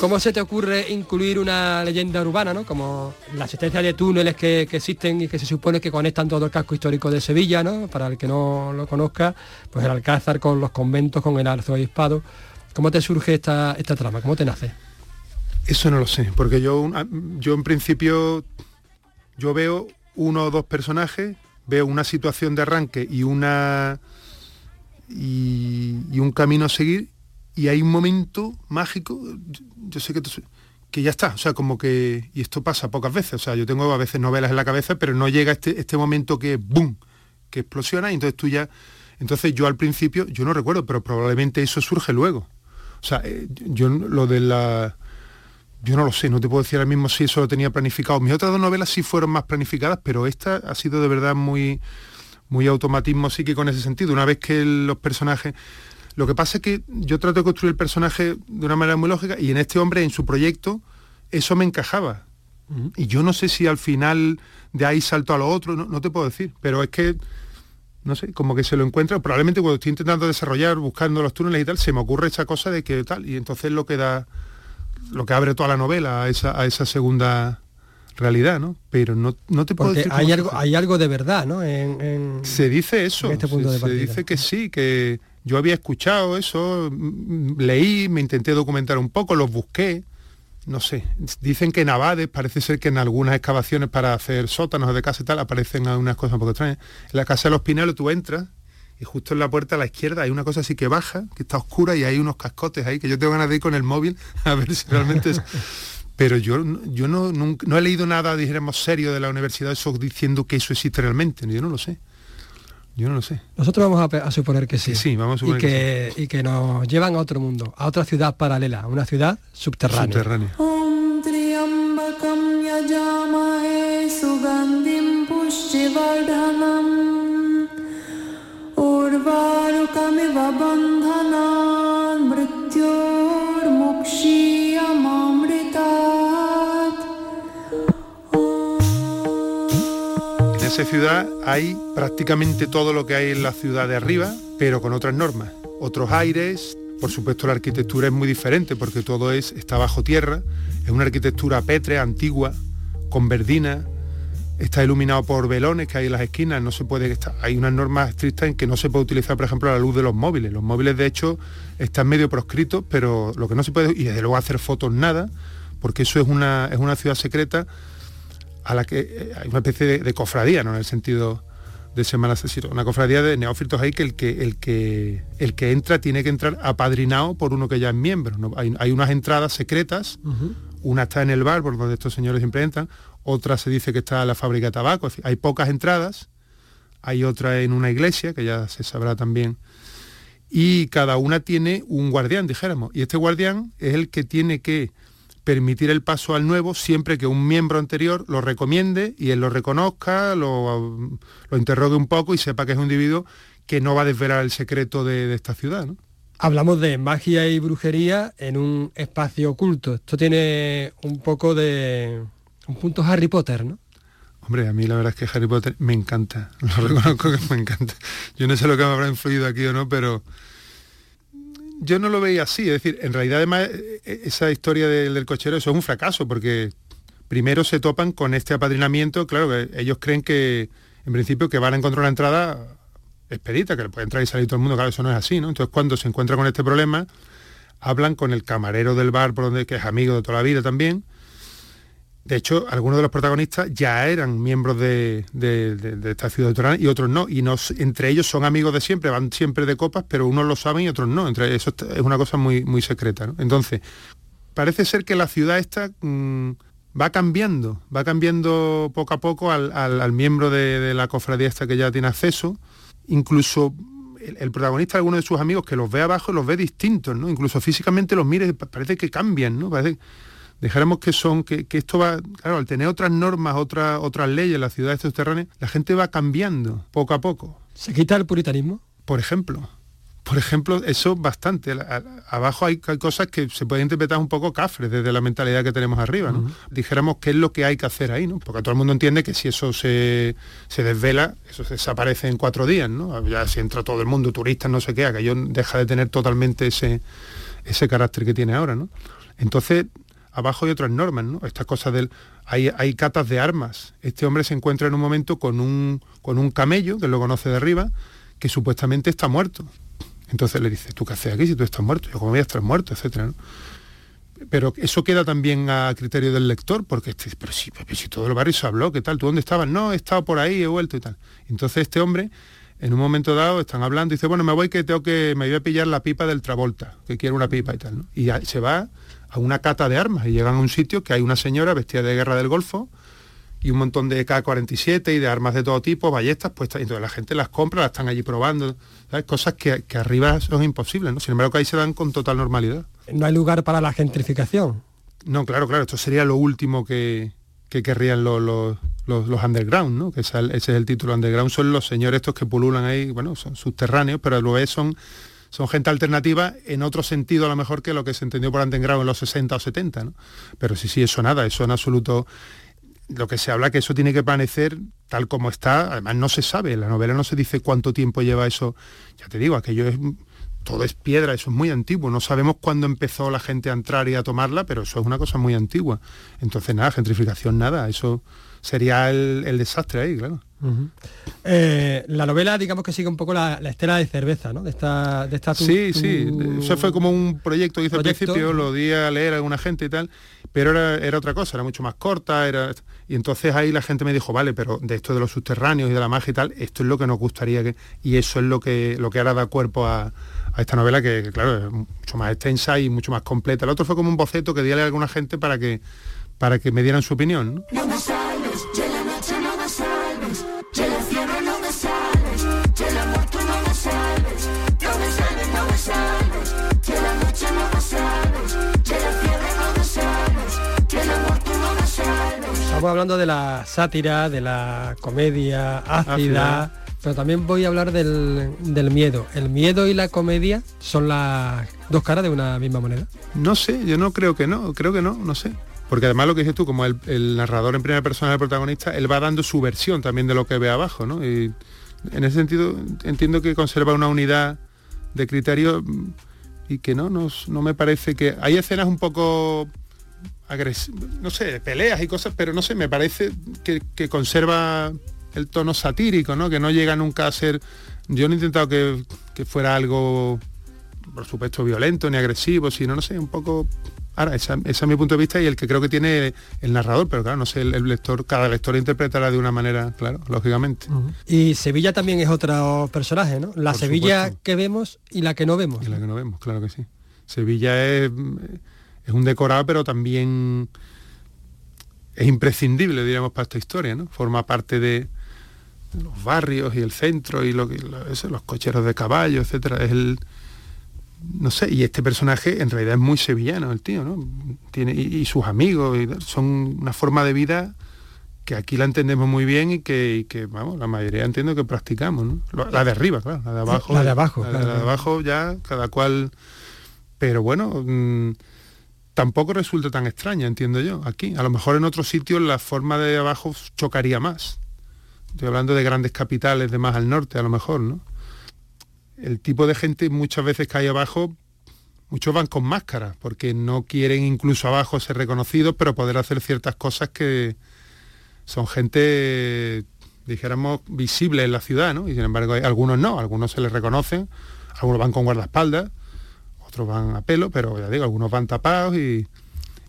¿Cómo se te ocurre incluir una leyenda urbana, ¿no? como la existencia de túneles que, que existen y que se supone que conectan todo el casco histórico de Sevilla, ¿no? para el que no lo conozca, pues el Alcázar con los conventos, con el arzobispado. ¿Cómo te surge esta, esta trama? ¿Cómo te nace? Eso no lo sé, porque yo, un- yo en principio, yo veo uno o dos personajes, veo una situación de arranque y una y, un camino a seguir y hay un momento mágico, yo, sé que, que ya está, o sea, como que, y esto pasa pocas veces, o sea, yo tengo a veces novelas en la cabeza, pero no llega este, este momento que, ¡boom!, que explosiona y entonces tú ya, entonces yo al principio, yo no recuerdo, pero probablemente eso surge luego. O sea, eh, yo lo de la... Yo no lo sé, no te puedo decir ahora mismo si eso lo tenía planificado. Mis otras dos novelas sí fueron más planificadas, pero esta ha sido de verdad muy, muy automatismo psíquico en ese sentido. Una vez que los personajes... Lo que pasa es que yo trato de construir el personaje de una manera muy lógica y en este hombre, en su proyecto, eso me encajaba. Y yo no sé si al final de ahí salto a lo otro, no, no te puedo decir, pero es que, no sé, como que se lo encuentra, probablemente cuando estoy intentando desarrollar, buscando los túneles y tal, se me ocurre esa cosa de que tal, y entonces lo que da, lo que abre toda la novela a esa, a esa segunda realidad, ¿no? Pero no, no te puedo Porque decir hay algo, hay algo de verdad, ¿no? En, en- Se dice eso, en este punto se, de se partida. dice que sí, que yo había escuchado eso, leí, me intenté documentar un poco, los busqué, no sé, dicen que en Abades, parece ser que en algunas excavaciones para hacer sótanos de casa y tal, aparecen algunas cosas un poco extrañas. En la casa de los Pinelos tú entras y justo en la puerta a la izquierda hay una cosa así que baja, que está oscura y hay unos cascotes ahí, que yo tengo ganas de ir con el móvil a ver si realmente es... Pero yo, yo no, nunca- no he leído nada, dijéramos, serio de la universidad, eso diciendo que eso existe realmente, yo no lo sé. Yo no lo sé. Nosotros vamos a, suponer que sí. sí, vamos a suponer y que, y que nos llevan a otro mundo, a otra ciudad paralela, una ciudad subterránea. Subterránea. ॐ त्र्यम्बकं यजामहे सुगन्धिं पुष्टिवर्धनम् उर्वारुकमिव बन्धनान् मृत्योर्मुक्षीयमामृतात् En esa ciudad hay prácticamente todo lo que hay en la ciudad de arriba, pero con otras normas, otros aires. Por supuesto la arquitectura es muy diferente porque todo es, está bajo tierra, es una arquitectura pétrea, antigua, con verdina, está iluminado por velones que hay en las esquinas, no se puede estar, hay unas normas estrictas en que no se puede utilizar, por ejemplo, la luz de los móviles. Los móviles de hecho están medio proscritos, pero lo que no se puede, y desde luego hacer fotos nada, porque eso es una, es una ciudad secreta a la que eh, hay una especie de, de cofradía, ¿no? En el sentido de Semana Asesino, una cofradía de neófitos ahí que el que el que el que entra tiene que entrar apadrinado por uno que ya es miembro. ¿no? Hay, hay unas entradas secretas, una está en el bar por donde estos señores siempre entran, otra se dice que está en la fábrica de tabaco, es decir, hay pocas entradas, hay otra en una iglesia, que ya se sabrá también, y cada una tiene un guardián, dijéramos, y este guardián es el que tiene que permitir el paso al nuevo siempre que un miembro anterior lo recomiende y él lo reconozca, lo, interrogue un poco y sepa que es un individuo que no va a desvelar el secreto de, esta ciudad. Hablamos de magia y brujería en un espacio oculto. Esto tiene un poco de un punto Harry Potter, ¿no? Hombre, a mí la verdad es que Harry Potter me encanta, lo reconozco que me encanta. Yo no sé lo que me habrá influido aquí o no, pero yo no lo veía así. Es decir, en realidad además eh, eh, esa historia del, del cochero, eso es un fracaso, porque primero se topan con este apadrinamiento, claro, que ellos creen que en principio que van a encontrar una entrada expedita, que le puede entrar y salir todo el mundo, claro, eso no es así, ¿no? Entonces cuando se encuentra con este problema, hablan con el camarero del bar, por donde, que es amigo de toda la vida también. De hecho, algunos de los protagonistas ya eran miembros de, de- esta ciudad y otros no. Y entre ellos son amigos de siempre, van siempre de copas, pero unos lo saben y otros no. Entre eso es una cosa muy, muy secreta. ¿no? Entonces, parece ser que la ciudad esta mm, va cambiando, va cambiando poco a poco al, miembro de, la cofradía esta que ya tiene acceso. Incluso el, el protagonista, alguno de sus amigos que los ve abajo, los ve distintos, ¿no? Incluso físicamente los mire, pa- parece que cambian, ¿no? Dejáramos que son, que, que esto va, claro, al tener otras normas, otras, otras leyes en las ciudades subterráneas, la gente va cambiando poco a poco. ¿Se quita el puritanismo? Por ejemplo. Por ejemplo, eso bastante. A- Abajo hay, hay cosas que se pueden interpretar un poco cafres desde la mentalidad que tenemos arriba. ¿no? Dijéramos qué es lo que hay que hacer ahí, ¿no? Porque todo el mundo entiende que si eso se, se desvela, eso se desaparece en cuatro días, ¿no? Ya si entra todo el mundo, turistas, no sé qué, aquello deja de tener totalmente ese, ese carácter que tiene ahora, ¿no? Entonces, abajo hay otras normas, ¿no? Estas cosas del. Hay, hay catas de armas. Este hombre se encuentra en un momento con un, con un camello, que lo conoce de arriba, que supuestamente está muerto. Entonces le dice, ¿tú qué haces aquí si tú estás muerto? Yo, ¿cómo voy a estar muerto? Etcétera. Pero eso queda también a criterio del lector, porque este, pero si, pero si todo el barrio se habló, ¿qué tal? ¿Tú dónde estabas? No, he estado por ahí, he vuelto y tal. Entonces este hombre, en un momento dado, están hablando y dice, bueno, me voy que tengo que, me voy a pillar la pipa del Travolta, que quiero una pipa y tal. Y se va a una cata de armas y llegan a un sitio que hay una señora vestida de guerra del Golfo y un montón de K-47 y de armas de todo tipo, ballestas puestas, y entonces la gente las compra, las están allí probando, ¿sabes? cosas que, que arriba son imposibles, ¿no? Sin embargo, que ahí se dan con total normalidad. No hay lugar para la gentrificación. No, claro, claro, esto sería lo último que, que querrían los, los, los- los underground, ¿no? Que ese es el- ese es el título underground, son los señores estos que pululan ahí, bueno, son subterráneos, pero a lo vez son, son gente alternativa en otro sentido a lo mejor que lo que se entendió por underground en los 60 o 70, ¿no? Pero sí, sí, eso nada, eso en absoluto lo que se habla que eso tiene que permanecer tal como está, además no se sabe, en la novela no se dice cuánto tiempo lleva eso, ya te digo, aquello es todo es piedra, eso es muy antiguo, no sabemos cuándo empezó la gente a entrar y a tomarla, pero eso es una cosa muy antigua. Entonces nada, gentrificación nada, eso sería el, el desastre ahí, claro. Eh, la novela, digamos que sigue un poco la, la estela de cerveza, ¿no? De esta, de esta tu- Sí, tu- sí, eso fue como un proyecto que hice al principio, lo di a leer a alguna gente y tal, pero era, era otra cosa, era mucho más corta, era y entonces ahí la gente me dijo, vale, pero de esto de los subterráneos y de la magia y tal, esto es lo que nos gustaría que, y eso es lo que, lo que ahora da cuerpo a, a esta novela que, que, claro, es mucho más extensa y mucho más completa. El otro fue como un boceto que di a leer a alguna gente para que, para que me dieran su opinión, ¿no? Estamos hablando de la sátira, de la comedia ácida, Ácida. pero también voy a hablar del, del miedo. El miedo y la comedia son las dos caras de una misma moneda. No sé, yo no creo que no, creo que no, no sé. Porque además lo que dices tú, como el, el narrador en primera persona del protagonista, él va dando su versión también de lo que ve abajo, ¿no? Y en ese sentido entiendo que conserva una unidad de criterio mm, y que no, no, no me parece que... Hay escenas un poco no sé, peleas y cosas, pero no sé, me parece que, que conserva el tono satírico, ¿no? Que no llega nunca a ser... Yo no he intentado que, que fuera algo por supuesto violento ni agresivo, sino no sé, un poco. Ahora, ese es mi punto de vista y el que creo que tiene el narrador, pero claro, no sé, el, el lector, cada lector interpretará de una manera, claro, lógicamente. Y Sevilla también es otro personaje, ¿no? La Por Sevilla supuesto. que vemos y la que no vemos. Y la que no vemos, claro que sí. Sevilla es, es un decorado, pero también es imprescindible, diríamos, para esta historia, ¿no? Forma parte de los barrios y el centro y lo que los cocheros de caballo, etcétera. Es el no sé, y este personaje en realidad es muy sevillano, el tío, ¿no? Tiene, y, y sus amigos, y son una forma de vida que aquí la entendemos muy bien y que, y que, vamos, la mayoría entiendo que practicamos, ¿no? La de arriba, claro, la de abajo. La de abajo, la de- claro. la de abajo ya, cada cual. Pero bueno, mm, tampoco resulta tan extraña, entiendo yo, aquí. A lo mejor en otros sitios la forma de abajo chocaría más. Estoy hablando de grandes capitales de más al norte, a lo mejor, ¿no? El tipo de gente muchas veces que hay abajo, muchos van con máscaras, porque no quieren incluso abajo ser reconocidos, pero poder hacer ciertas cosas que son gente dijéramos, visibles en la ciudad, ¿no? Y sin embargo, hay, algunos no, algunos se les reconocen, algunos van con guardaespaldas, otros van a pelo, pero ya digo, algunos van tapados y,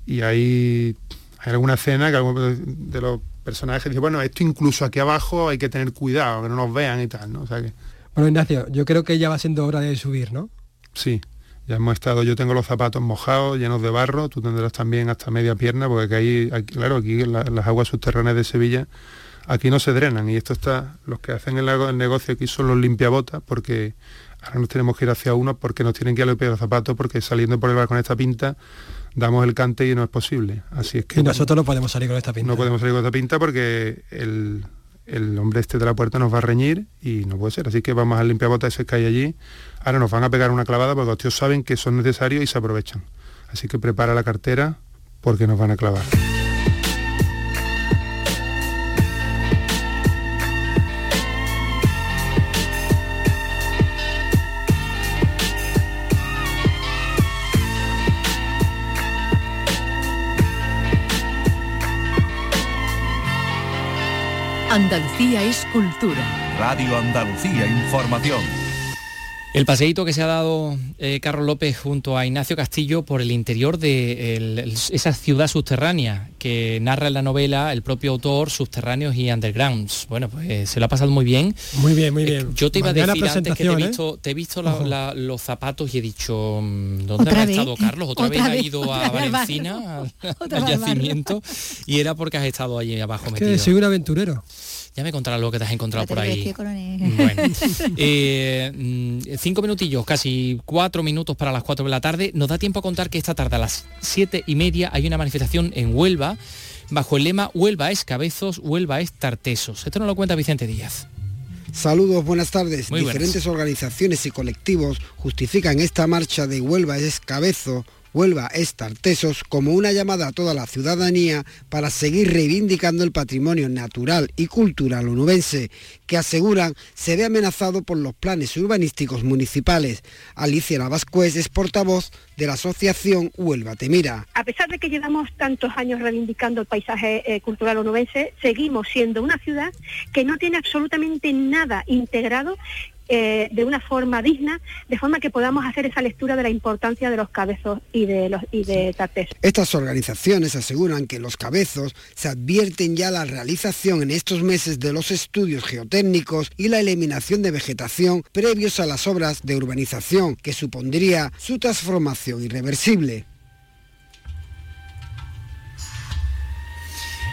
y hay, hay alguna escena que algunos de los personajes dicen, bueno, esto incluso aquí abajo hay que tener cuidado, que no nos vean y tal, ¿no? O sea que, Bueno, Ignacio, yo creo que ya va siendo hora de subir, ¿no? sí, ya hemos estado, yo tengo los zapatos mojados, llenos de barro, tú tendrás también hasta media pierna, porque aquí, aquí- claro, aquí en la- las aguas subterráneas de Sevilla, aquí no se drenan y esto está, los que hacen el, el negocio aquí son los limpiabotas, porque ahora nos tenemos que ir hacia uno porque nos tienen que ir a los zapatos, porque saliendo por el bar con esta pinta, damos el cante y no es posible. Así es que Y nosotros no podemos salir con esta pinta. no podemos salir con esta pinta porque el, el hombre este de la puerta nos va a reñir y no puede ser. Así que vamos al limpiabotas ese que hay allí. Ahora nos van a pegar una clavada porque los tíos saben que son necesarios y se aprovechan. Así que prepara la cartera porque nos van a clavar. Andalucía es cultura. Radio Andalucía Información. El paseíto que se ha dado eh, Carlos López junto a Ignacio Castillo por el interior de el- el- esa ciudad subterránea que narra en la novela el propio autor, Subterráneos y Undergrounds. Bueno, pues se lo ha pasado muy bien. Muy bien, muy bien. Yo te iba Mañana a decir antes que te he ¿eh? visto, te he visto la- Ojo. la- los zapatos y he dicho, mm, ¿dónde ¿Otra ha estado Carlos? ¿Otra, Otra vez ha ido a Valencina, al, yacimiento? Y era porque has estado allí abajo Es metido. que soy un aventurero. Ya me contarás lo que te has encontrado por ahí. Bueno, eh, mm, cinco minutillos, casi cuatro minutos para las cuatro de la tarde. Nos da tiempo a contar que esta tarde a las siete y media hay una manifestación en Huelva bajo el lema Huelva es cabezos, Huelva es tartesos. Esto nos lo cuenta Vicente Díaz. Saludos, buenas tardes. Muy buenas. Diferentes organizaciones y colectivos justifican esta marcha de Huelva es Cabezo, Huelva es Tartesos como una llamada a toda la ciudadanía para seguir reivindicando el patrimonio natural y cultural onubense, que aseguran se ve amenazado por los planes urbanísticos municipales. Alicia Navascués es portavoz de la asociación Huelva Te Mira. A pesar de que llevamos tantos años reivindicando el paisaje eh, cultural onubense, seguimos siendo una ciudad que no tiene absolutamente nada integrado eh, de una forma digna, de forma que podamos hacer esa lectura de la importancia de los cabezos y de los y de Tartés. Estas organizaciones aseguran que los cabezos se advierten ya la realización en estos meses de los estudios geotécnicos y la eliminación de vegetación previos a las obras de urbanización, que supondría su transformación irreversible.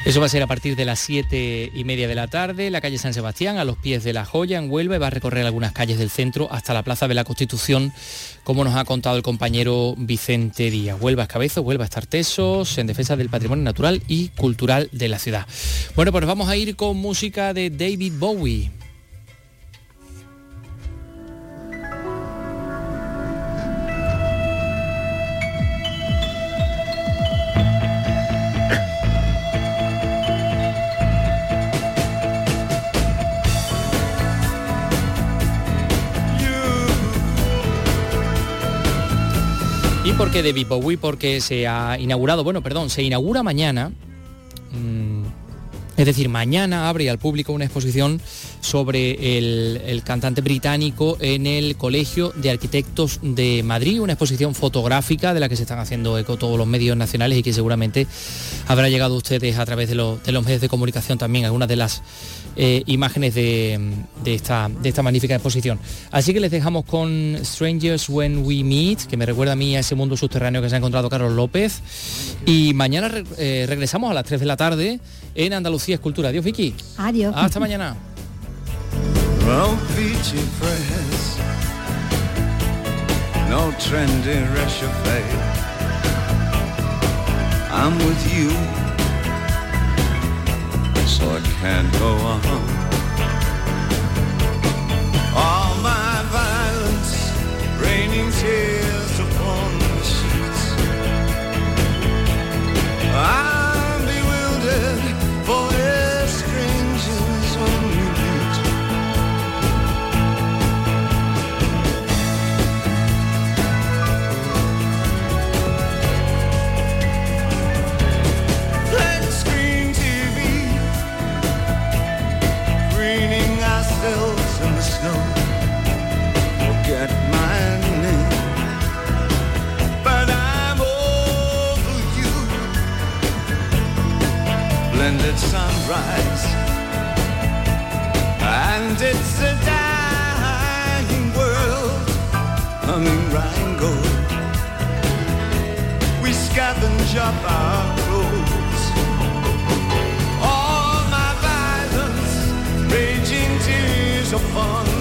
Eso va a ser a partir de las siete y media de la tarde, la calle San Sebastián, a los pies de la joya, en Huelva, y va a recorrer algunas calles del centro hasta la Plaza de la Constitución, como nos ha contado el compañero Vicente Díaz. Huelva es Cabezo, Huelva es Tartesos, en defensa del patrimonio natural y cultural de la ciudad. Bueno, pues vamos a ir con música de David Bowie. ¿Y por qué David Bowie? Porque se ha inaugurado, bueno, perdón, se inaugura mañana, mm, es decir, mañana abre al público una exposición sobre el, el cantante británico en el Colegio de Arquitectos de Madrid, una exposición fotográfica de la que se están haciendo eco todos los medios nacionales y que seguramente habrá llegado ustedes a través de, lo- de los medios de comunicación también, algunas de las eh, imágenes de, de esta, de esta magnífica exposición. Así que les dejamos con Strangers When We Meet, que me recuerda a mí a ese mundo subterráneo que se ha encontrado Carlos López. Y mañana re- eh, regresamos a las 3 de la tarde en Andalucía Escultura. Adiós, Vicky. Adiós. Hasta mañana. No peachy press, no trendy rush of fade. I'm with you, so I can't go on. All my violence, raining tears sunrise. And it's a dying world, humming Rango. We scavenge up our roads. All my violence, raging tears fun.